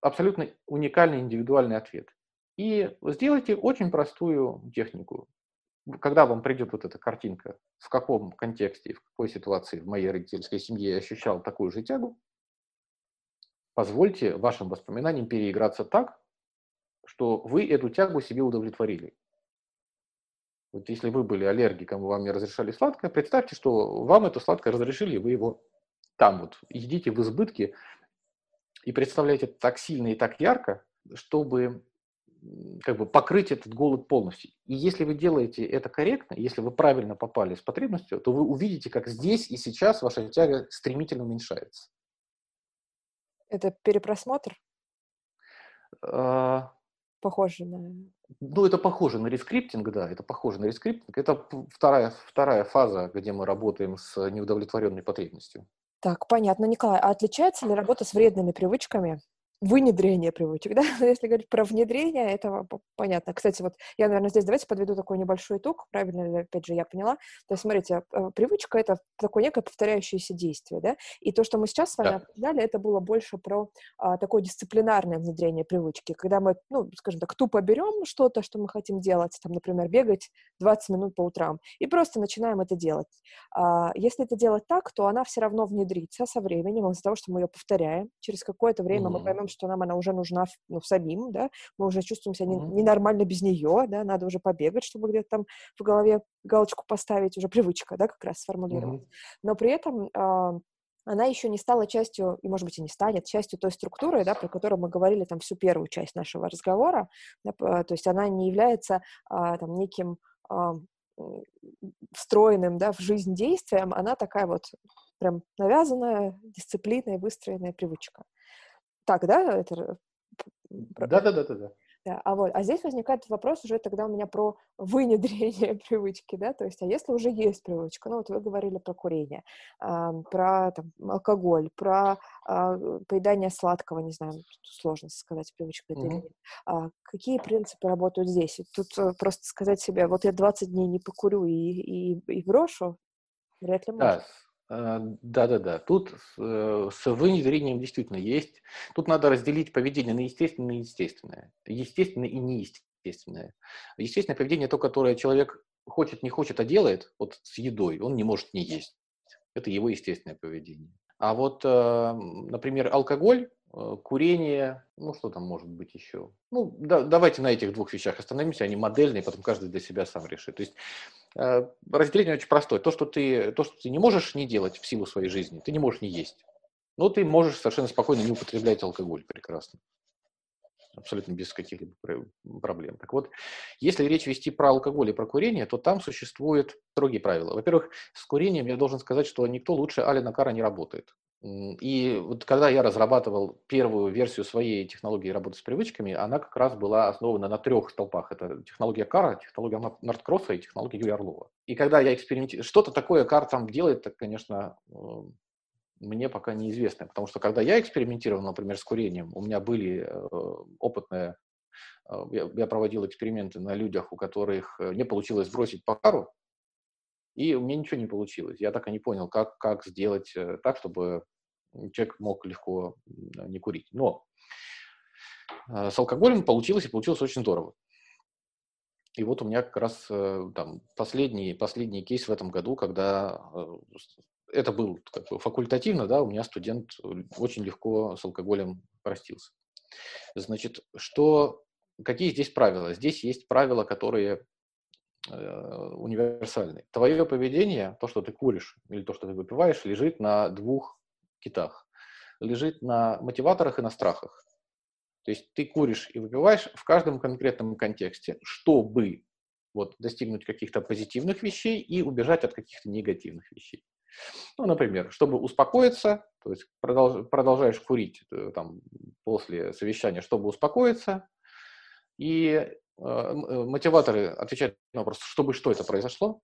абсолютно уникальный индивидуальный ответ. И сделайте очень простую технику когда вам придет вот эта картинка, в каком контексте, в какой ситуации в моей родительской семье я ощущал такую же тягу, позвольте вашим воспоминаниям переиграться так, что вы эту тягу себе удовлетворили. Вот если вы были аллергиком, вам не разрешали сладкое, представьте, что вам это сладкое разрешили, вы его там вот едите в избытке и представляете так сильно и так ярко, чтобы как бы покрыть этот голод полностью. И если вы делаете это корректно, если вы правильно попали с потребностью, то вы увидите, как здесь и сейчас ваша тяга стремительно уменьшается. Это перепросмотр? А... Похоже на... Ну, это похоже на рескриптинг, да, это похоже на рескриптинг. Это вторая, вторая фаза, где мы работаем с неудовлетворенной потребностью. Так, понятно. Николай, а отличается ли работа с вредными привычками внедрение привычек, [laughs] да, если говорить про внедрение, это понятно. Кстати, вот я, наверное, здесь давайте подведу такой небольшой итог, правильно ли, опять же, я поняла. То есть, смотрите, э, привычка — это такое некое повторяющееся действие, да, и то, что мы сейчас с вами да. обсуждали, это было больше про а, такое дисциплинарное внедрение привычки, когда мы, ну, скажем так, тупо берем что-то, что мы хотим делать, там, например, бегать 20 минут по утрам, и просто начинаем это делать. А, если это делать так, то она все равно внедрится со временем из-за того, что мы ее повторяем. Через какое-то время mm-hmm. мы поймем, что нам она уже нужна ну, самим, да, мы уже чувствуем себя mm-hmm. ненормально без нее, да, надо уже побегать, чтобы где-то там в голове галочку поставить, уже привычка, да, как раз сформулировать. Mm-hmm. Но при этом э, она еще не стала частью, и, может быть, и не станет частью той структуры, да, про которую мы говорили там всю первую часть нашего разговора, да, то есть она не является а, там неким а, встроенным, да, в жизнь действием, она такая вот прям навязанная, дисциплинная, выстроенная привычка. Так, да, это... Да-да-да-да. Да, а вот, а здесь возникает вопрос уже тогда у меня про внедрение [laughs] привычки, да, то есть, а если уже есть привычка, ну вот вы говорили про курение, э, про там, алкоголь, про э, поедание сладкого, не знаю, сложно сказать, привычка это mm-hmm. или нет. А, какие принципы работают здесь? Тут э, просто сказать себе, вот я 20 дней не покурю и, и, и брошу, вряд ли можно. Да, да-да-да, тут э, с внедрением действительно есть. Тут надо разделить поведение на естественное и неестественное. Естественное и неестественное. Естественное поведение то, которое человек хочет, не хочет, а делает, вот с едой, он не может не есть. Это его естественное поведение. А вот, э, например, алкоголь, э, курение, ну что там может быть еще? Ну, да, давайте на этих двух вещах остановимся, они модельные, потом каждый для себя сам решит. То есть Э, разделение очень простое. То что, ты, то, что ты не можешь не делать в силу своей жизни, ты не можешь не есть. Но ты можешь совершенно спокойно не употреблять алкоголь прекрасно. Абсолютно без каких-либо проблем. Так вот, если речь вести про алкоголь и про курение, то там существуют строгие правила. Во-первых, с курением я должен сказать, что никто лучше Алина Кара не работает. И вот когда я разрабатывал первую версию своей технологии работы с привычками, она как раз была основана на трех столпах. Это технология Кара, технология Нордкросса и технология Юрия Орлова. И когда я экспериментировал, что-то такое Кар там делает, так, конечно, эм, мне пока неизвестно. Потому что когда я экспериментировал, например, с курением, у меня были э, опытные, э, я проводил эксперименты на людях, у которых э, не получилось сбросить по Кару, и у меня ничего не получилось. Я так и не понял, как, как сделать так, чтобы человек мог легко не курить. Но э, с алкоголем получилось, и получилось очень здорово. И вот у меня как раз э, там последний, последний кейс в этом году, когда э, это был как бы факультативно, да, у меня студент очень легко с алкоголем простился. Значит, что, какие здесь правила? Здесь есть правила, которые универсальные. Твое поведение, то, что ты куришь или то, что ты выпиваешь, лежит на двух китах, лежит на мотиваторах и на страхах. То есть ты куришь и выпиваешь в каждом конкретном контексте, чтобы вот, достигнуть каких-то позитивных вещей и убежать от каких-то негативных вещей. Ну, например, чтобы успокоиться, то есть продолж, продолжаешь курить э, там, после совещания, чтобы успокоиться, и э, э, мотиваторы отвечают на вопрос, чтобы что это произошло,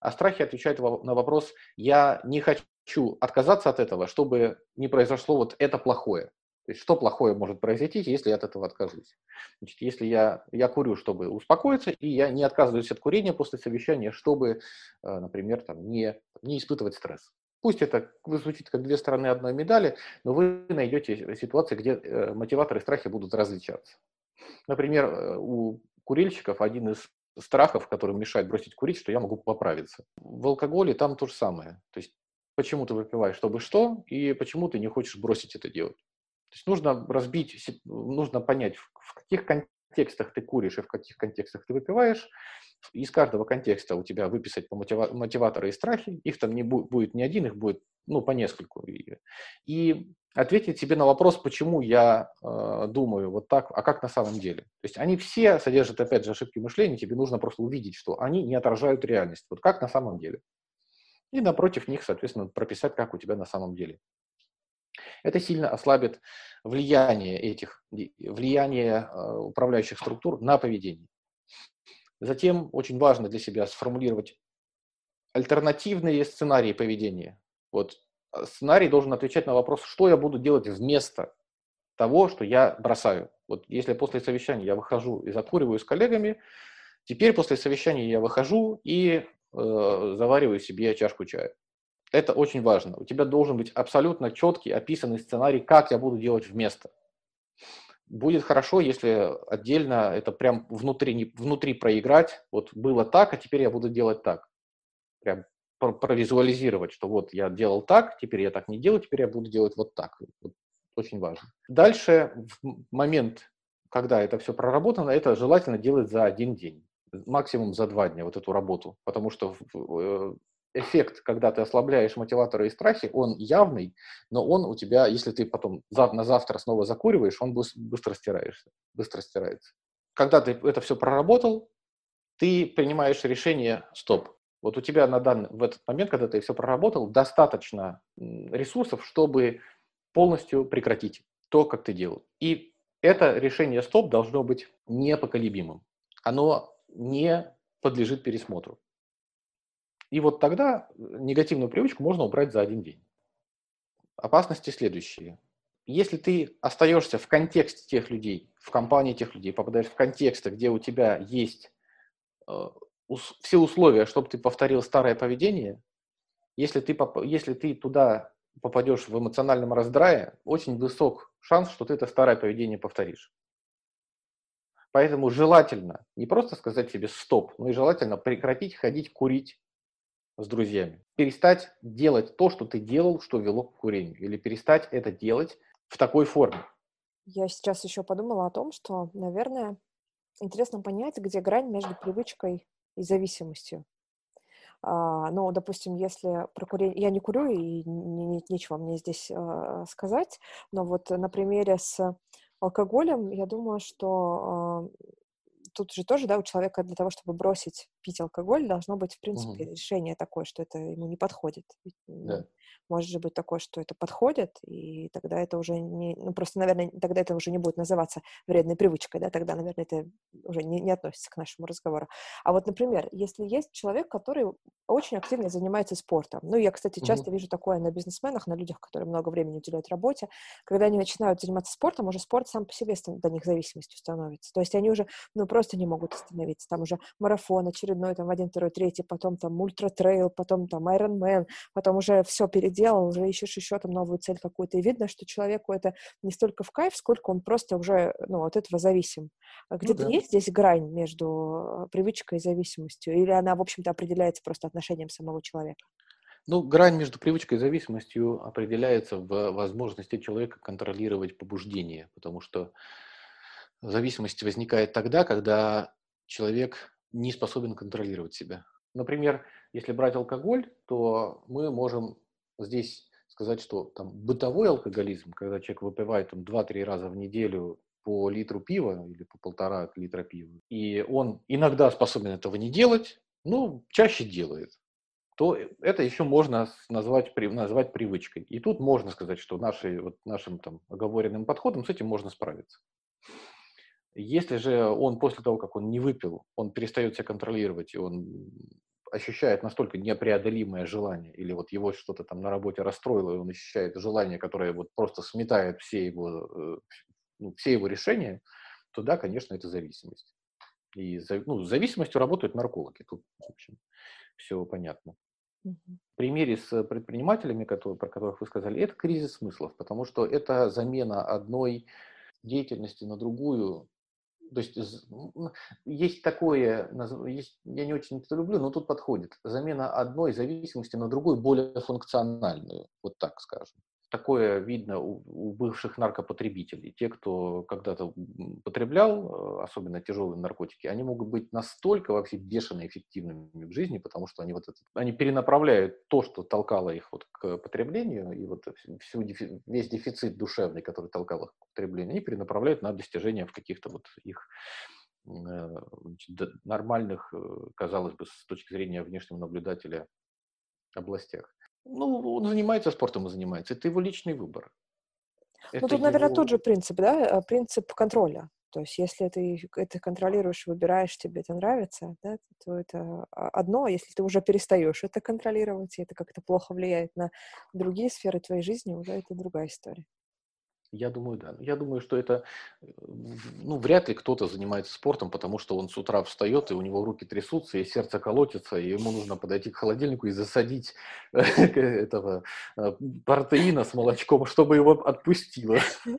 а страхи отвечают на вопрос, я не хочу хочу отказаться от этого, чтобы не произошло вот это плохое. То есть что плохое может произойти, если я от этого откажусь? Значит, если я, я курю, чтобы успокоиться, и я не отказываюсь от курения после совещания, чтобы, э, например, там, не, не испытывать стресс. Пусть это звучит как две стороны одной медали, но вы найдете ситуации, где э, мотиваторы и страхи будут различаться. Например, э, у курильщиков один из страхов, который мешает бросить курить, что я могу поправиться. В алкоголе там то же самое. То есть почему ты выпиваешь, чтобы что, и почему ты не хочешь бросить это делать. То есть нужно разбить, нужно понять, в каких контекстах ты куришь и в каких контекстах ты выпиваешь. Из каждого контекста у тебя выписать по мотива- мотиваторы и страхи. Их там не будет, будет не один, их будет ну, по нескольку. И ответить себе на вопрос, почему я э, думаю вот так, а как на самом деле. То есть они все содержат, опять же, ошибки мышления, тебе нужно просто увидеть, что они не отражают реальность. Вот как на самом деле и напротив них, соответственно, прописать, как у тебя на самом деле. Это сильно ослабит влияние этих, влияние э, управляющих структур на поведение. Затем очень важно для себя сформулировать альтернативные сценарии поведения. Вот э, сценарий должен отвечать на вопрос, что я буду делать вместо того, что я бросаю. Вот если после совещания я выхожу и закуриваю с коллегами, теперь после совещания я выхожу и э, завариваю себе чашку чая. Это очень важно. У тебя должен быть абсолютно четкий, описанный сценарий, как я буду делать вместо. Будет хорошо, если отдельно это прям внутри, внутри проиграть. Вот было так, а теперь я буду делать так. Прям провизуализировать, что вот я делал так, теперь я так не делаю, теперь я буду делать вот так. Вот очень важно. Дальше, в момент, когда это все проработано, это желательно делать за один день, максимум за два дня вот эту работу, потому что э, эффект, когда ты ослабляешь мотиваторы и страхи, он явный, но он у тебя, если ты потом на завтра снова закуриваешь, он быстро стираешься, быстро стирается. Когда ты это все проработал, ты принимаешь решение «стоп». Вот у тебя на данный, в этот момент, когда ты все проработал, достаточно ресурсов, чтобы полностью прекратить то, как ты делал. И это решение стоп должно быть непоколебимым. Оно не подлежит пересмотру. И вот тогда негативную привычку можно убрать за один день. Опасности следующие. Если ты остаешься в контексте тех людей, в компании тех людей, попадаешь в контексты, где у тебя есть э, все условия, чтобы ты повторил старое поведение, если ты, если ты туда попадешь в эмоциональном раздрае, очень высок шанс, что ты это старое поведение повторишь. Поэтому желательно не просто сказать себе стоп, но и желательно прекратить ходить курить с друзьями. Перестать делать то, что ты делал, что вело к курению. Или перестать это делать в такой форме. Я сейчас еще подумала о том, что, наверное, интересно понять, где грань между привычкой и зависимостью. А, ну, допустим, если про курение... Я не курю, и не, нечего мне здесь а, сказать, но вот на примере с алкоголем, я думаю, что а, тут же тоже, да, у человека для того, чтобы бросить пить алкоголь, должно быть, в принципе, угу. решение такое, что это ему не подходит. Да. Может же быть такое, что это подходит, и тогда это уже не... Ну, просто, наверное, тогда это уже не будет называться вредной привычкой, да, тогда, наверное, это уже не, не относится к нашему разговору. А вот, например, если есть человек, который очень активно занимается спортом, ну, я, кстати, часто угу. вижу такое на бизнесменах, на людях, которые много времени уделяют работе, когда они начинают заниматься спортом, уже спорт сам по себе для них зависимостью становится. То есть они уже, ну, просто не могут остановиться. Там уже марафон очередной, там, в один, второй, третий, потом там ультра-трейл, потом там Ironman, потом уже все переделал, уже ищешь еще там новую цель какую-то. И видно, что человеку это не столько в кайф, сколько он просто уже, ну, от этого зависим. А ну где-то ну, да. есть здесь грань между э, привычкой и зависимостью? Или она, в общем-то, определяется просто отношением самого человека? Ну, грань между привычкой и зависимостью определяется в возможности человека контролировать побуждение, потому что зависимость возникает тогда, когда человек не способен контролировать себя. Например, если брать алкоголь, то мы можем здесь сказать, что там бытовой алкоголизм, когда человек выпивает там 2-3 раза в неделю по литру пива или по полтора литра пива, и он иногда способен этого не делать, ну, чаще делает, то это еще можно назвать, назвать привычкой. И тут можно сказать, что наши, вот нашим там оговоренным подходом с этим можно справиться. Если же он после того, как он не выпил, он перестает себя контролировать, и он ощущает настолько непреодолимое желание, или вот его что-то там на работе расстроило, и он ощущает желание, которое вот просто сметает все его, э, ну, все его решения, то да, конечно, это зависимость. И ну, с зависимостью работают наркологи. Тут, в общем, все понятно. В примере с предпринимателями, которые, про которых вы сказали, это кризис смыслов, потому что это замена одной деятельности на другую то есть есть такое, есть, я не очень это люблю, но тут подходит. Замена одной зависимости на другую, более функциональную, вот так скажем такое видно у, у бывших наркопотребителей. Те, кто когда-то потреблял, э, особенно тяжелые наркотики, они могут быть настолько вообще бешено эффективными в жизни, потому что они вот это, они перенаправляют то, что толкало их вот к потреблению, и вот всю, весь дефицит душевный, который толкал их к потреблению, они перенаправляют на достижение в каких-то вот их э, нормальных, э, казалось бы, с точки зрения внешнего наблюдателя областях. Ну, он занимается спортом и занимается. Это его личный выбор. Ну, тут, его... наверное, тот же принцип, да? Э, принцип контроля. То есть, если ты это контролируешь, выбираешь, тебе это нравится, да, то это одно. А если ты уже перестаешь это контролировать, и это как-то плохо влияет на другие сферы твоей жизни, уже это другая история. Я думаю, да. Я думаю, что это, э, ну, вряд ли кто-то занимается спортом, потому что он с утра встает, и у него руки трясутся, и сердце колотится, и ему нужно подойти к холодильнику и засадить [laughs] этого э, протеина с молочком, чтобы его отпустило. [laughs]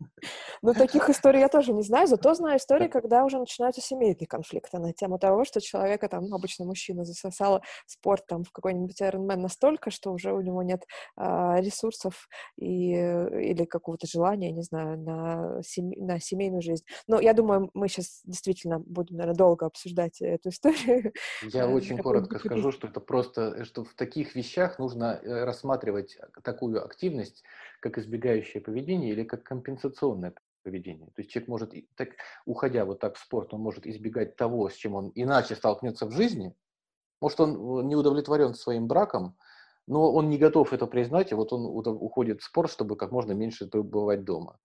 Ну, таких историй я тоже не знаю, зато знаю истории, когда уже начинаются семейные конфликты на тему того, что человека, там, обычно мужчина засосала спорт там в какой-нибудь Ironman настолько, что уже у него нет а, ресурсов и, или какого-то желания, не знаю, на, сем... на семейную жизнь. Но я думаю, мы сейчас действительно будем, наверное, долго обсуждать эту историю. Я э, [laughs] очень коротко скажу, что это просто, что в таких вещах нужно э, рассматривать такую активность, как избегающее поведение или как компенсационное поведение. То есть человек может, так, уходя вот так в спорт, он может избегать того, с чем он иначе столкнется в жизни. Может, он э, не удовлетворен своим браком, но он не готов это признать, и вот он уходит в спорт, чтобы как можно меньше бывать дома.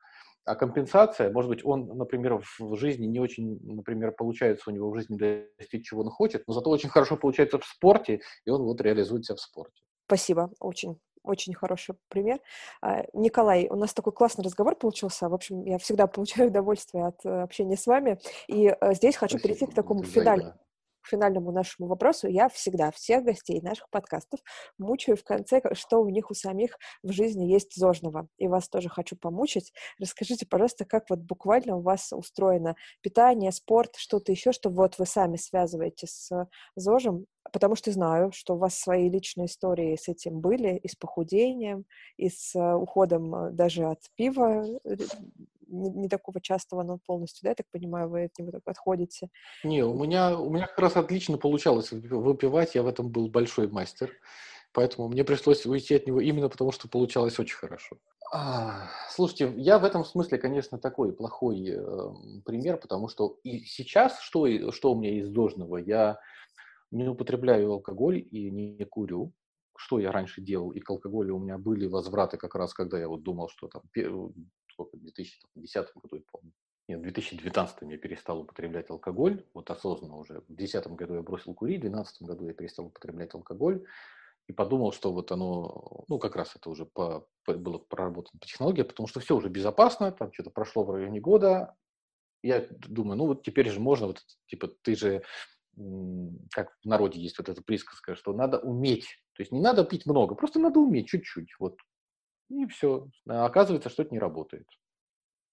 А компенсация, может быть, он, например, в жизни не очень, например, получается у него в жизни достичь, чего он хочет, но зато очень хорошо получается в спорте, и он вот реализуется в спорте. Спасибо, очень очень хороший пример. А, Николай, у нас такой классный разговор получился. В общем, я всегда получаю удовольствие от э, общения с вами. И э, здесь хочу Спасибо. перейти к такому финаль, к финальному нашему вопросу, я всегда всех гостей наших подкастов мучаю в конце, что у них у самих в жизни есть зожного. И вас тоже хочу помучить. Расскажите, пожалуйста, как вот буквально у вас устроено питание, спорт, что-то еще, что вот вы сами связываете с зожем, потому что знаю, что у вас свои личные истории с этим были, и с похудением, и с э, уходом э, даже от пива не, не такого частого, но полностью, да, я так понимаю, вы от него так отходите? Не, у меня, у меня как раз отлично получалось выпивать, я в этом был большой мастер, поэтому мне пришлось уйти от него именно потому, что получалось очень хорошо. А, слушайте, я в этом смысле, конечно, такой плохой э, пример, потому что и сейчас, что, что у меня из должного, я не употребляю алкоголь и не курю, что я раньше делал, и к алкоголю у меня были возвраты как раз, когда я вот думал, что там сколько, в 2010 году, я помню. Нет, в 2019 я перестал употреблять алкоголь, вот осознанно уже. В 2010 году я бросил курить, в 2012 году я перестал употреблять алкоголь и подумал, что вот оно, ну, как раз это уже по, по, было проработано по технологии, потому что все уже безопасно, там что-то прошло в районе года. Я думаю, ну, вот теперь же можно, вот, типа, ты же, как в народе есть вот эта присказка, что надо уметь, то есть не надо пить много, просто надо уметь чуть-чуть. Вот и все. А оказывается, что это не работает.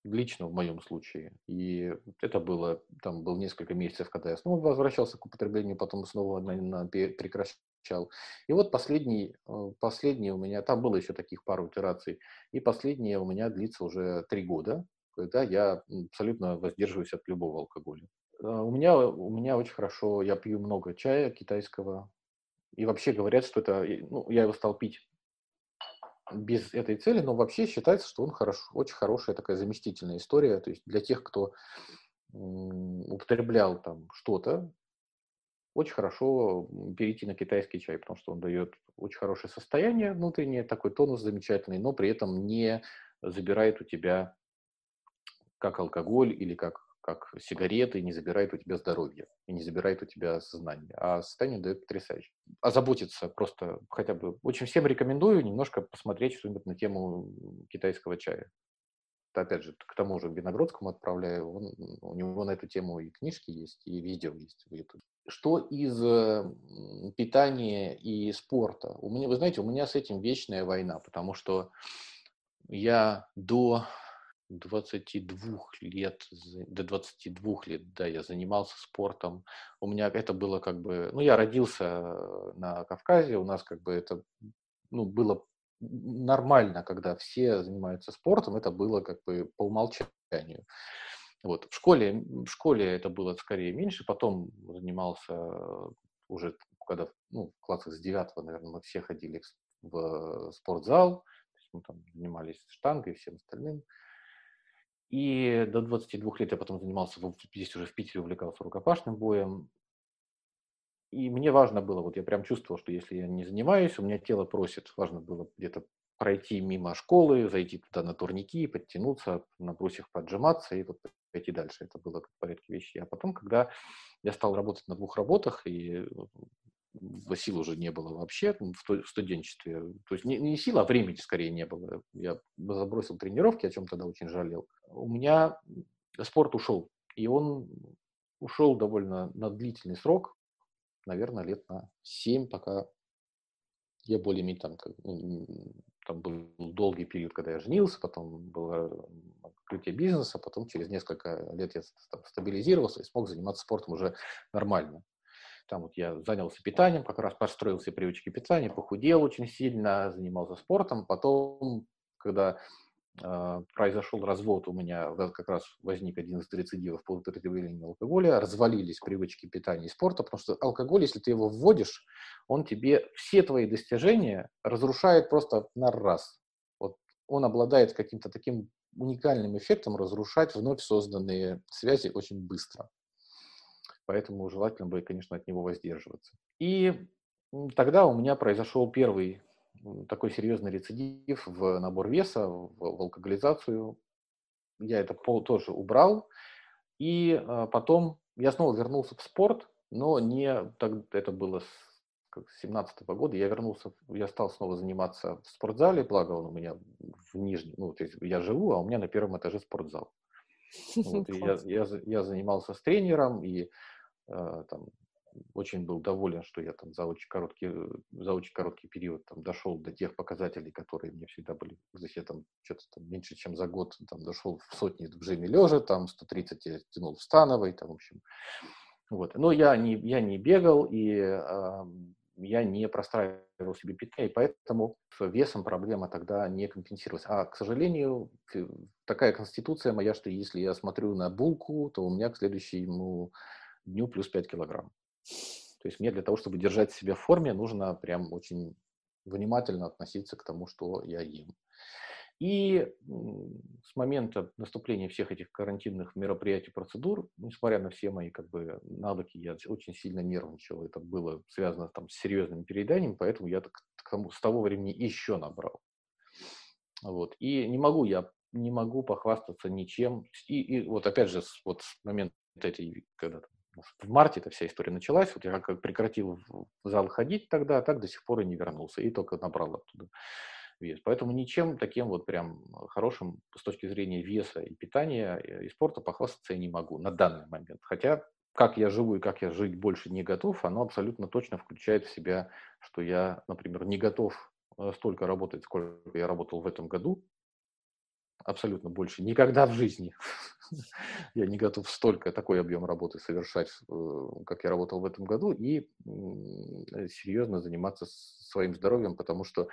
Лично в моем случае. И это было, там был несколько месяцев, когда я снова возвращался к употреблению, потом снова на, на, прекращал. И вот последний, э, последний у меня, там было еще таких пару итераций, и последнее у меня длится уже три года, когда я абсолютно воздерживаюсь от любого алкоголя. А у меня, у меня очень хорошо, я пью много чая китайского, и вообще говорят, что это, ну, я его стал пить без этой цели, но вообще считается, что он хорошо, очень хорошая такая заместительная история. То есть для тех, кто употреблял там что-то, очень хорошо перейти на китайский чай, потому что он дает очень хорошее состояние внутреннее, такой тонус замечательный, но при этом не забирает у тебя как алкоголь или как как сигареты, не забирает у тебя здоровье и не забирает у тебя сознание. А состояние дает потрясающе. Заботиться просто хотя бы... Очень всем рекомендую немножко посмотреть что-нибудь на тему китайского чая. Это, опять же, к тому же Виногродскому отправляю. Он, у него на эту тему и книжки есть, и видео есть в YouTube. Что из питания и спорта? У меня, вы знаете, у меня с этим вечная война, потому что я до 22 лет, до 22 лет, да, я занимался спортом. У меня это было как бы, ну, я родился на Кавказе, у нас как бы это, ну, было нормально, когда все занимаются спортом, это было как бы по умолчанию. Вот. В школе, в школе это было скорее меньше, потом занимался уже, когда ну, в классах с девятого, наверное, мы все ходили в спортзал, мы там занимались штангой и всем остальным. И до 22 лет я потом занимался, здесь уже в Питере увлекался рукопашным боем. И мне важно было, вот я прям чувствовал, что если я не занимаюсь, у меня тело просит, важно было где-то пройти мимо школы, зайти туда на турники, подтянуться, на брусьях поджиматься и вот пойти дальше. Это было в порядке вещей. А потом, когда я стал работать на двух работах и сил уже не было вообще в студенчестве. То есть не, не сил, а времени скорее не было. Я забросил тренировки, о чем тогда очень жалел. У меня спорт ушел. И он ушел довольно на длительный срок, наверное, лет на 7, пока я более-менее там, ну, там был долгий период, когда я женился, потом было открытие бизнеса, потом через несколько лет я стабилизировался и смог заниматься спортом уже нормально. Там вот я занялся питанием, как раз построил все привычки питания, похудел очень сильно, занимался спортом. Потом, когда произошел развод, у меня как раз возник один из рецидивов по употреблению алкоголя, развалились привычки питания и спорта, потому что алкоголь, если ты его вводишь, он тебе все твои достижения разрушает просто на раз. Вот он обладает каким-то таким уникальным эффектом разрушать вновь созданные связи очень быстро. Поэтому желательно бы, конечно, от него воздерживаться. И тогда у меня произошел первый такой серьезный рецидив в набор веса, в, в алкоголизацию. Я это пол тоже убрал. И а, потом я снова вернулся в спорт, но не так, это было с 17 -го года. Я вернулся, я стал снова заниматься в спортзале, благо он у меня в нижнем, ну, то есть я живу, а у меня на первом этаже спортзал. Вот, я, [laughs] я, я занимался с тренером, и э, там, очень был доволен, что я там за очень короткий, за очень короткий период там, дошел до тех показателей, которые мне всегда были. Здесь я там что-то там, меньше, чем за год там, дошел в сотни в джиме лежа, там 130 я тянул в становой, там, в общем. Вот. Но я не, я не бегал, и э, я не простраивал себе питание, и поэтому весом проблема тогда не компенсировалась. А, к сожалению, такая конституция моя, что если я смотрю на булку, то у меня к следующему дню плюс 5 килограмм. То есть мне для того, чтобы держать себя в форме, нужно прям очень внимательно относиться к тому, что я ем. И с момента наступления всех этих карантинных мероприятий, процедур, несмотря на все мои как бы, навыки, я очень сильно нервничал. Это было связано там, с серьезным перееданием, поэтому я так, с того времени еще набрал. Вот. И не могу я не могу похвастаться ничем. И, и вот опять же, вот с момента этой, когда в марте эта вся история началась, вот я как прекратил в зал ходить тогда, так до сих пор и не вернулся, и только набрал оттуда вес. Поэтому ничем таким вот прям хорошим с точки зрения веса и питания э, и спорта похвастаться я не могу на данный момент. Хотя как я живу и как я жить больше не готов, оно абсолютно точно включает в себя, что я, например, не готов э, столько работать, сколько я работал в этом году, абсолютно больше никогда в жизни [laughs] я не готов столько, такой объем работы совершать, э, как я работал в этом году, и серьезно заниматься своим здоровьем, потому что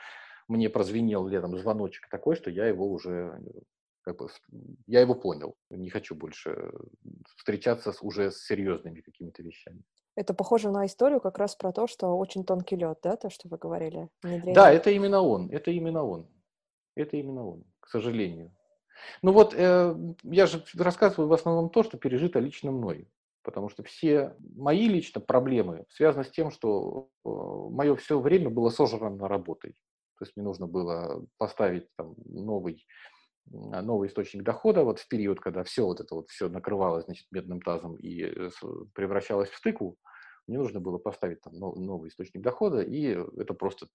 мне прозвенел летом звоночек такой, что я его уже как бы, я его понял. Не хочу больше встречаться с, уже с серьезными какими-то вещами. Это похоже на историю как раз про то, что очень тонкий лед, да, то, что вы говорили? Внедрение. Да, это именно он, это именно он. Это именно он, к сожалению. Ну вот, э, я же рассказываю в основном то, что пережито лично мной. Потому что все мои лично проблемы связаны с тем, что э, мое все время было сожрано работой. То есть мне нужно было поставить там новый, а, новый источник дохода вот в период, когда все вот это вот все накрывалось значит, медным тазом и э, превращалось в стыку, мне нужно было поставить там новый источник дохода, и это просто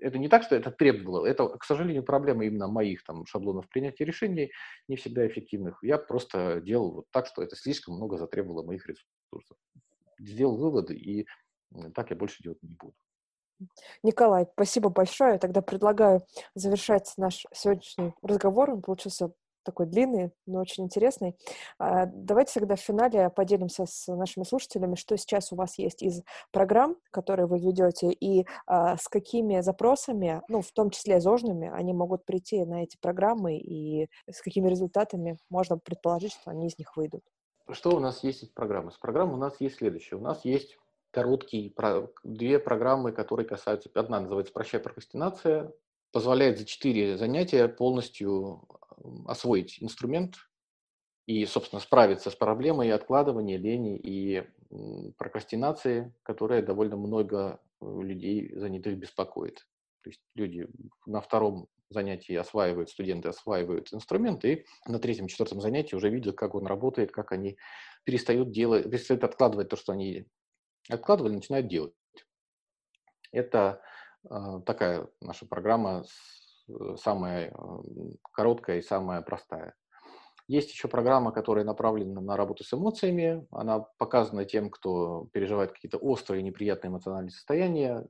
это не так, что это требовало, это, к сожалению, проблема именно моих там шаблонов принятия решений, не всегда эффективных. Я просто делал вот так, что это слишком много затребовало моих ресурсов. Сделал выводы, и так я больше делать не буду. Николай, спасибо большое. Тогда предлагаю завершать наш сегодняшний разговор. Он получился такой длинный, но очень интересный. А, давайте тогда в финале поделимся с нашими слушателями, что сейчас у вас есть из программ, которые вы ведете, и а, с какими запросами, ну, в том числе зожными, они могут прийти на эти программы, и с какими результатами можно предположить, что они из них выйдут. Что у нас есть из программы? С программы у нас есть следующее. У нас есть короткие, две программы, которые касаются, одна называется «Прощай прокрастинация», позволяет за четыре занятия полностью освоить инструмент и, собственно, справиться с проблемой откладывания, лени и прокрастинации, которая довольно много э, людей занятых беспокоит. То есть люди на втором занятии осваивают, студенты осваивают инструмент, и на третьем, четвертом занятии уже видят, как он работает, как они перестают делать, перестают откладывать то, что они откладывали, начинают делать Это такая наша программа самая короткая и самая простая. Есть еще программа, которая направлена на работу с эмоциями. Она показана тем, кто переживает какие-то острые, неприятные эмоциональные состояния.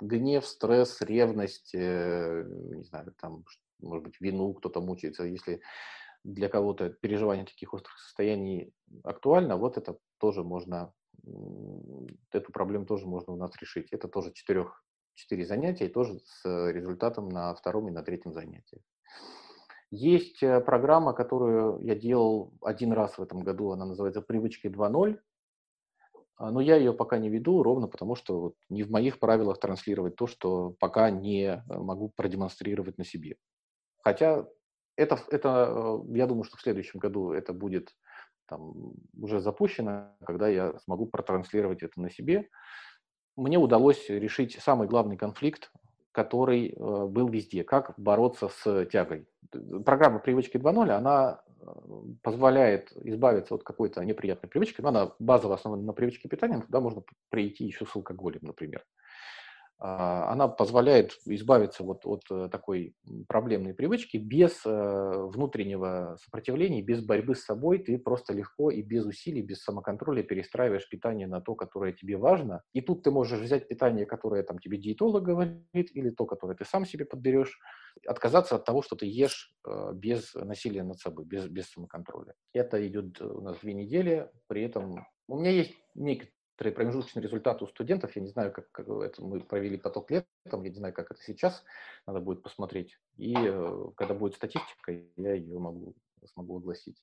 гнев, стресс, ревность, э, не знаю, там, может быть, вину кто-то мучается. Если для кого-то переживание таких острых состояний актуально, вот это тоже можно, эту проблему тоже можно у нас решить. Это тоже четырех, четыре занятия, и тоже с результатом на втором и на третьем занятии. Есть э, программа, которую я делал один раз в этом году, она называется «Привычки 2.0», а, но я ее пока не веду, ровно потому что вот не в моих правилах транслировать то, что пока не э, могу продемонстрировать на себе. Хотя это, это, э, я думаю, что в следующем году это будет там, уже запущено, когда я смогу протранслировать это на себе. Мне удалось решить самый главный конфликт который э, был везде. Как бороться с тягой. Программа «Привычки 2.0», она э, позволяет избавиться от какой-то неприятной привычки. Но она базово основана на привычке питания, туда можно прийти еще с алкоголем, например. А, она позволяет избавиться вот от э, такой проблемной привычки без э, внутреннего сопротивления, без борьбы с собой. Ты просто легко и без усилий, без самоконтроля перестраиваешь питание на то, которое тебе важно. И тут ты можешь взять питание, которое там тебе диетолог говорит, или то, которое ты сам себе подберешь, отказаться от того, что ты ешь э, без насилия над собой, без, без самоконтроля. Это идет у нас две недели, при этом у меня есть некий промежуточный результат у студентов. Я не знаю, как, как это мы провели поток летом, я не знаю, как это сейчас, надо будет посмотреть. И э, когда будет статистика, я ее могу, смогу огласить.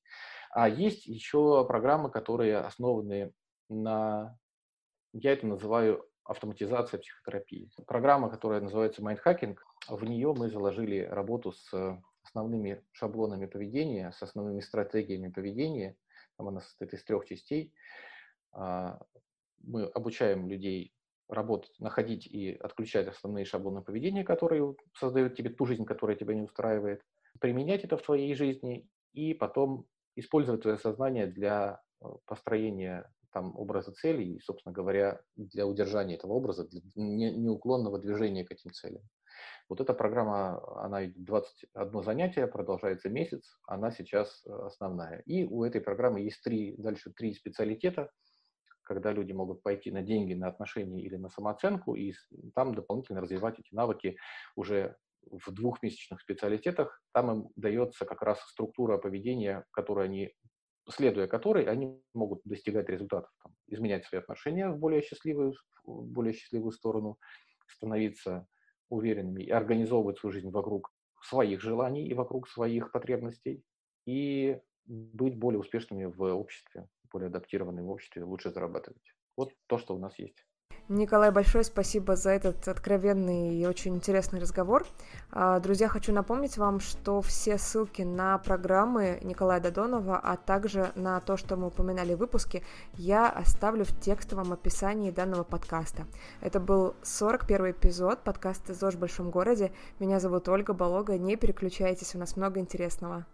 А есть еще программы, которые основаны на, я это называю автоматизация психотерапии. Программа, которая называется Mindhacking, в нее мы заложили работу с основными шаблонами поведения, с основными стратегиями поведения. Там она состоит из трех частей. Мы обучаем людей работать, находить и отключать основные шаблоны поведения, которые создают тебе ту жизнь, которая тебя не устраивает, применять это в твоей жизни и потом использовать твое сознание для э, построения там, образа целей и, собственно говоря, для удержания этого образа, для неуклонного движения к этим целям. Вот эта программа, она 21 занятие, продолжается месяц, она сейчас э, основная. И у этой программы есть три, дальше три специалитета – когда люди могут пойти на деньги, на отношения или на самооценку, и там дополнительно развивать эти навыки уже в двухмесячных специалитетах. Там им дается как раз структура поведения, которую они, следуя которой, они могут достигать результатов, там, изменять свои отношения в более счастливую, в более счастливую сторону, становиться уверенными и организовывать свою жизнь вокруг своих желаний и вокруг своих потребностей, и быть более успешными в обществе более адаптированные в обществе, лучше зарабатывать. Вот то, что у нас есть. Николай, большое спасибо за этот откровенный и очень интересный разговор. А, друзья, хочу напомнить вам, что все ссылки на программы Николая Додонова, а также на то, что мы упоминали в выпуске, я оставлю в текстовом описании данного подкаста. Это был 41 эпизод подкаста «ЗОЖ в большом городе». Меня зовут Ольга Болога. Не переключайтесь, у нас много интересного.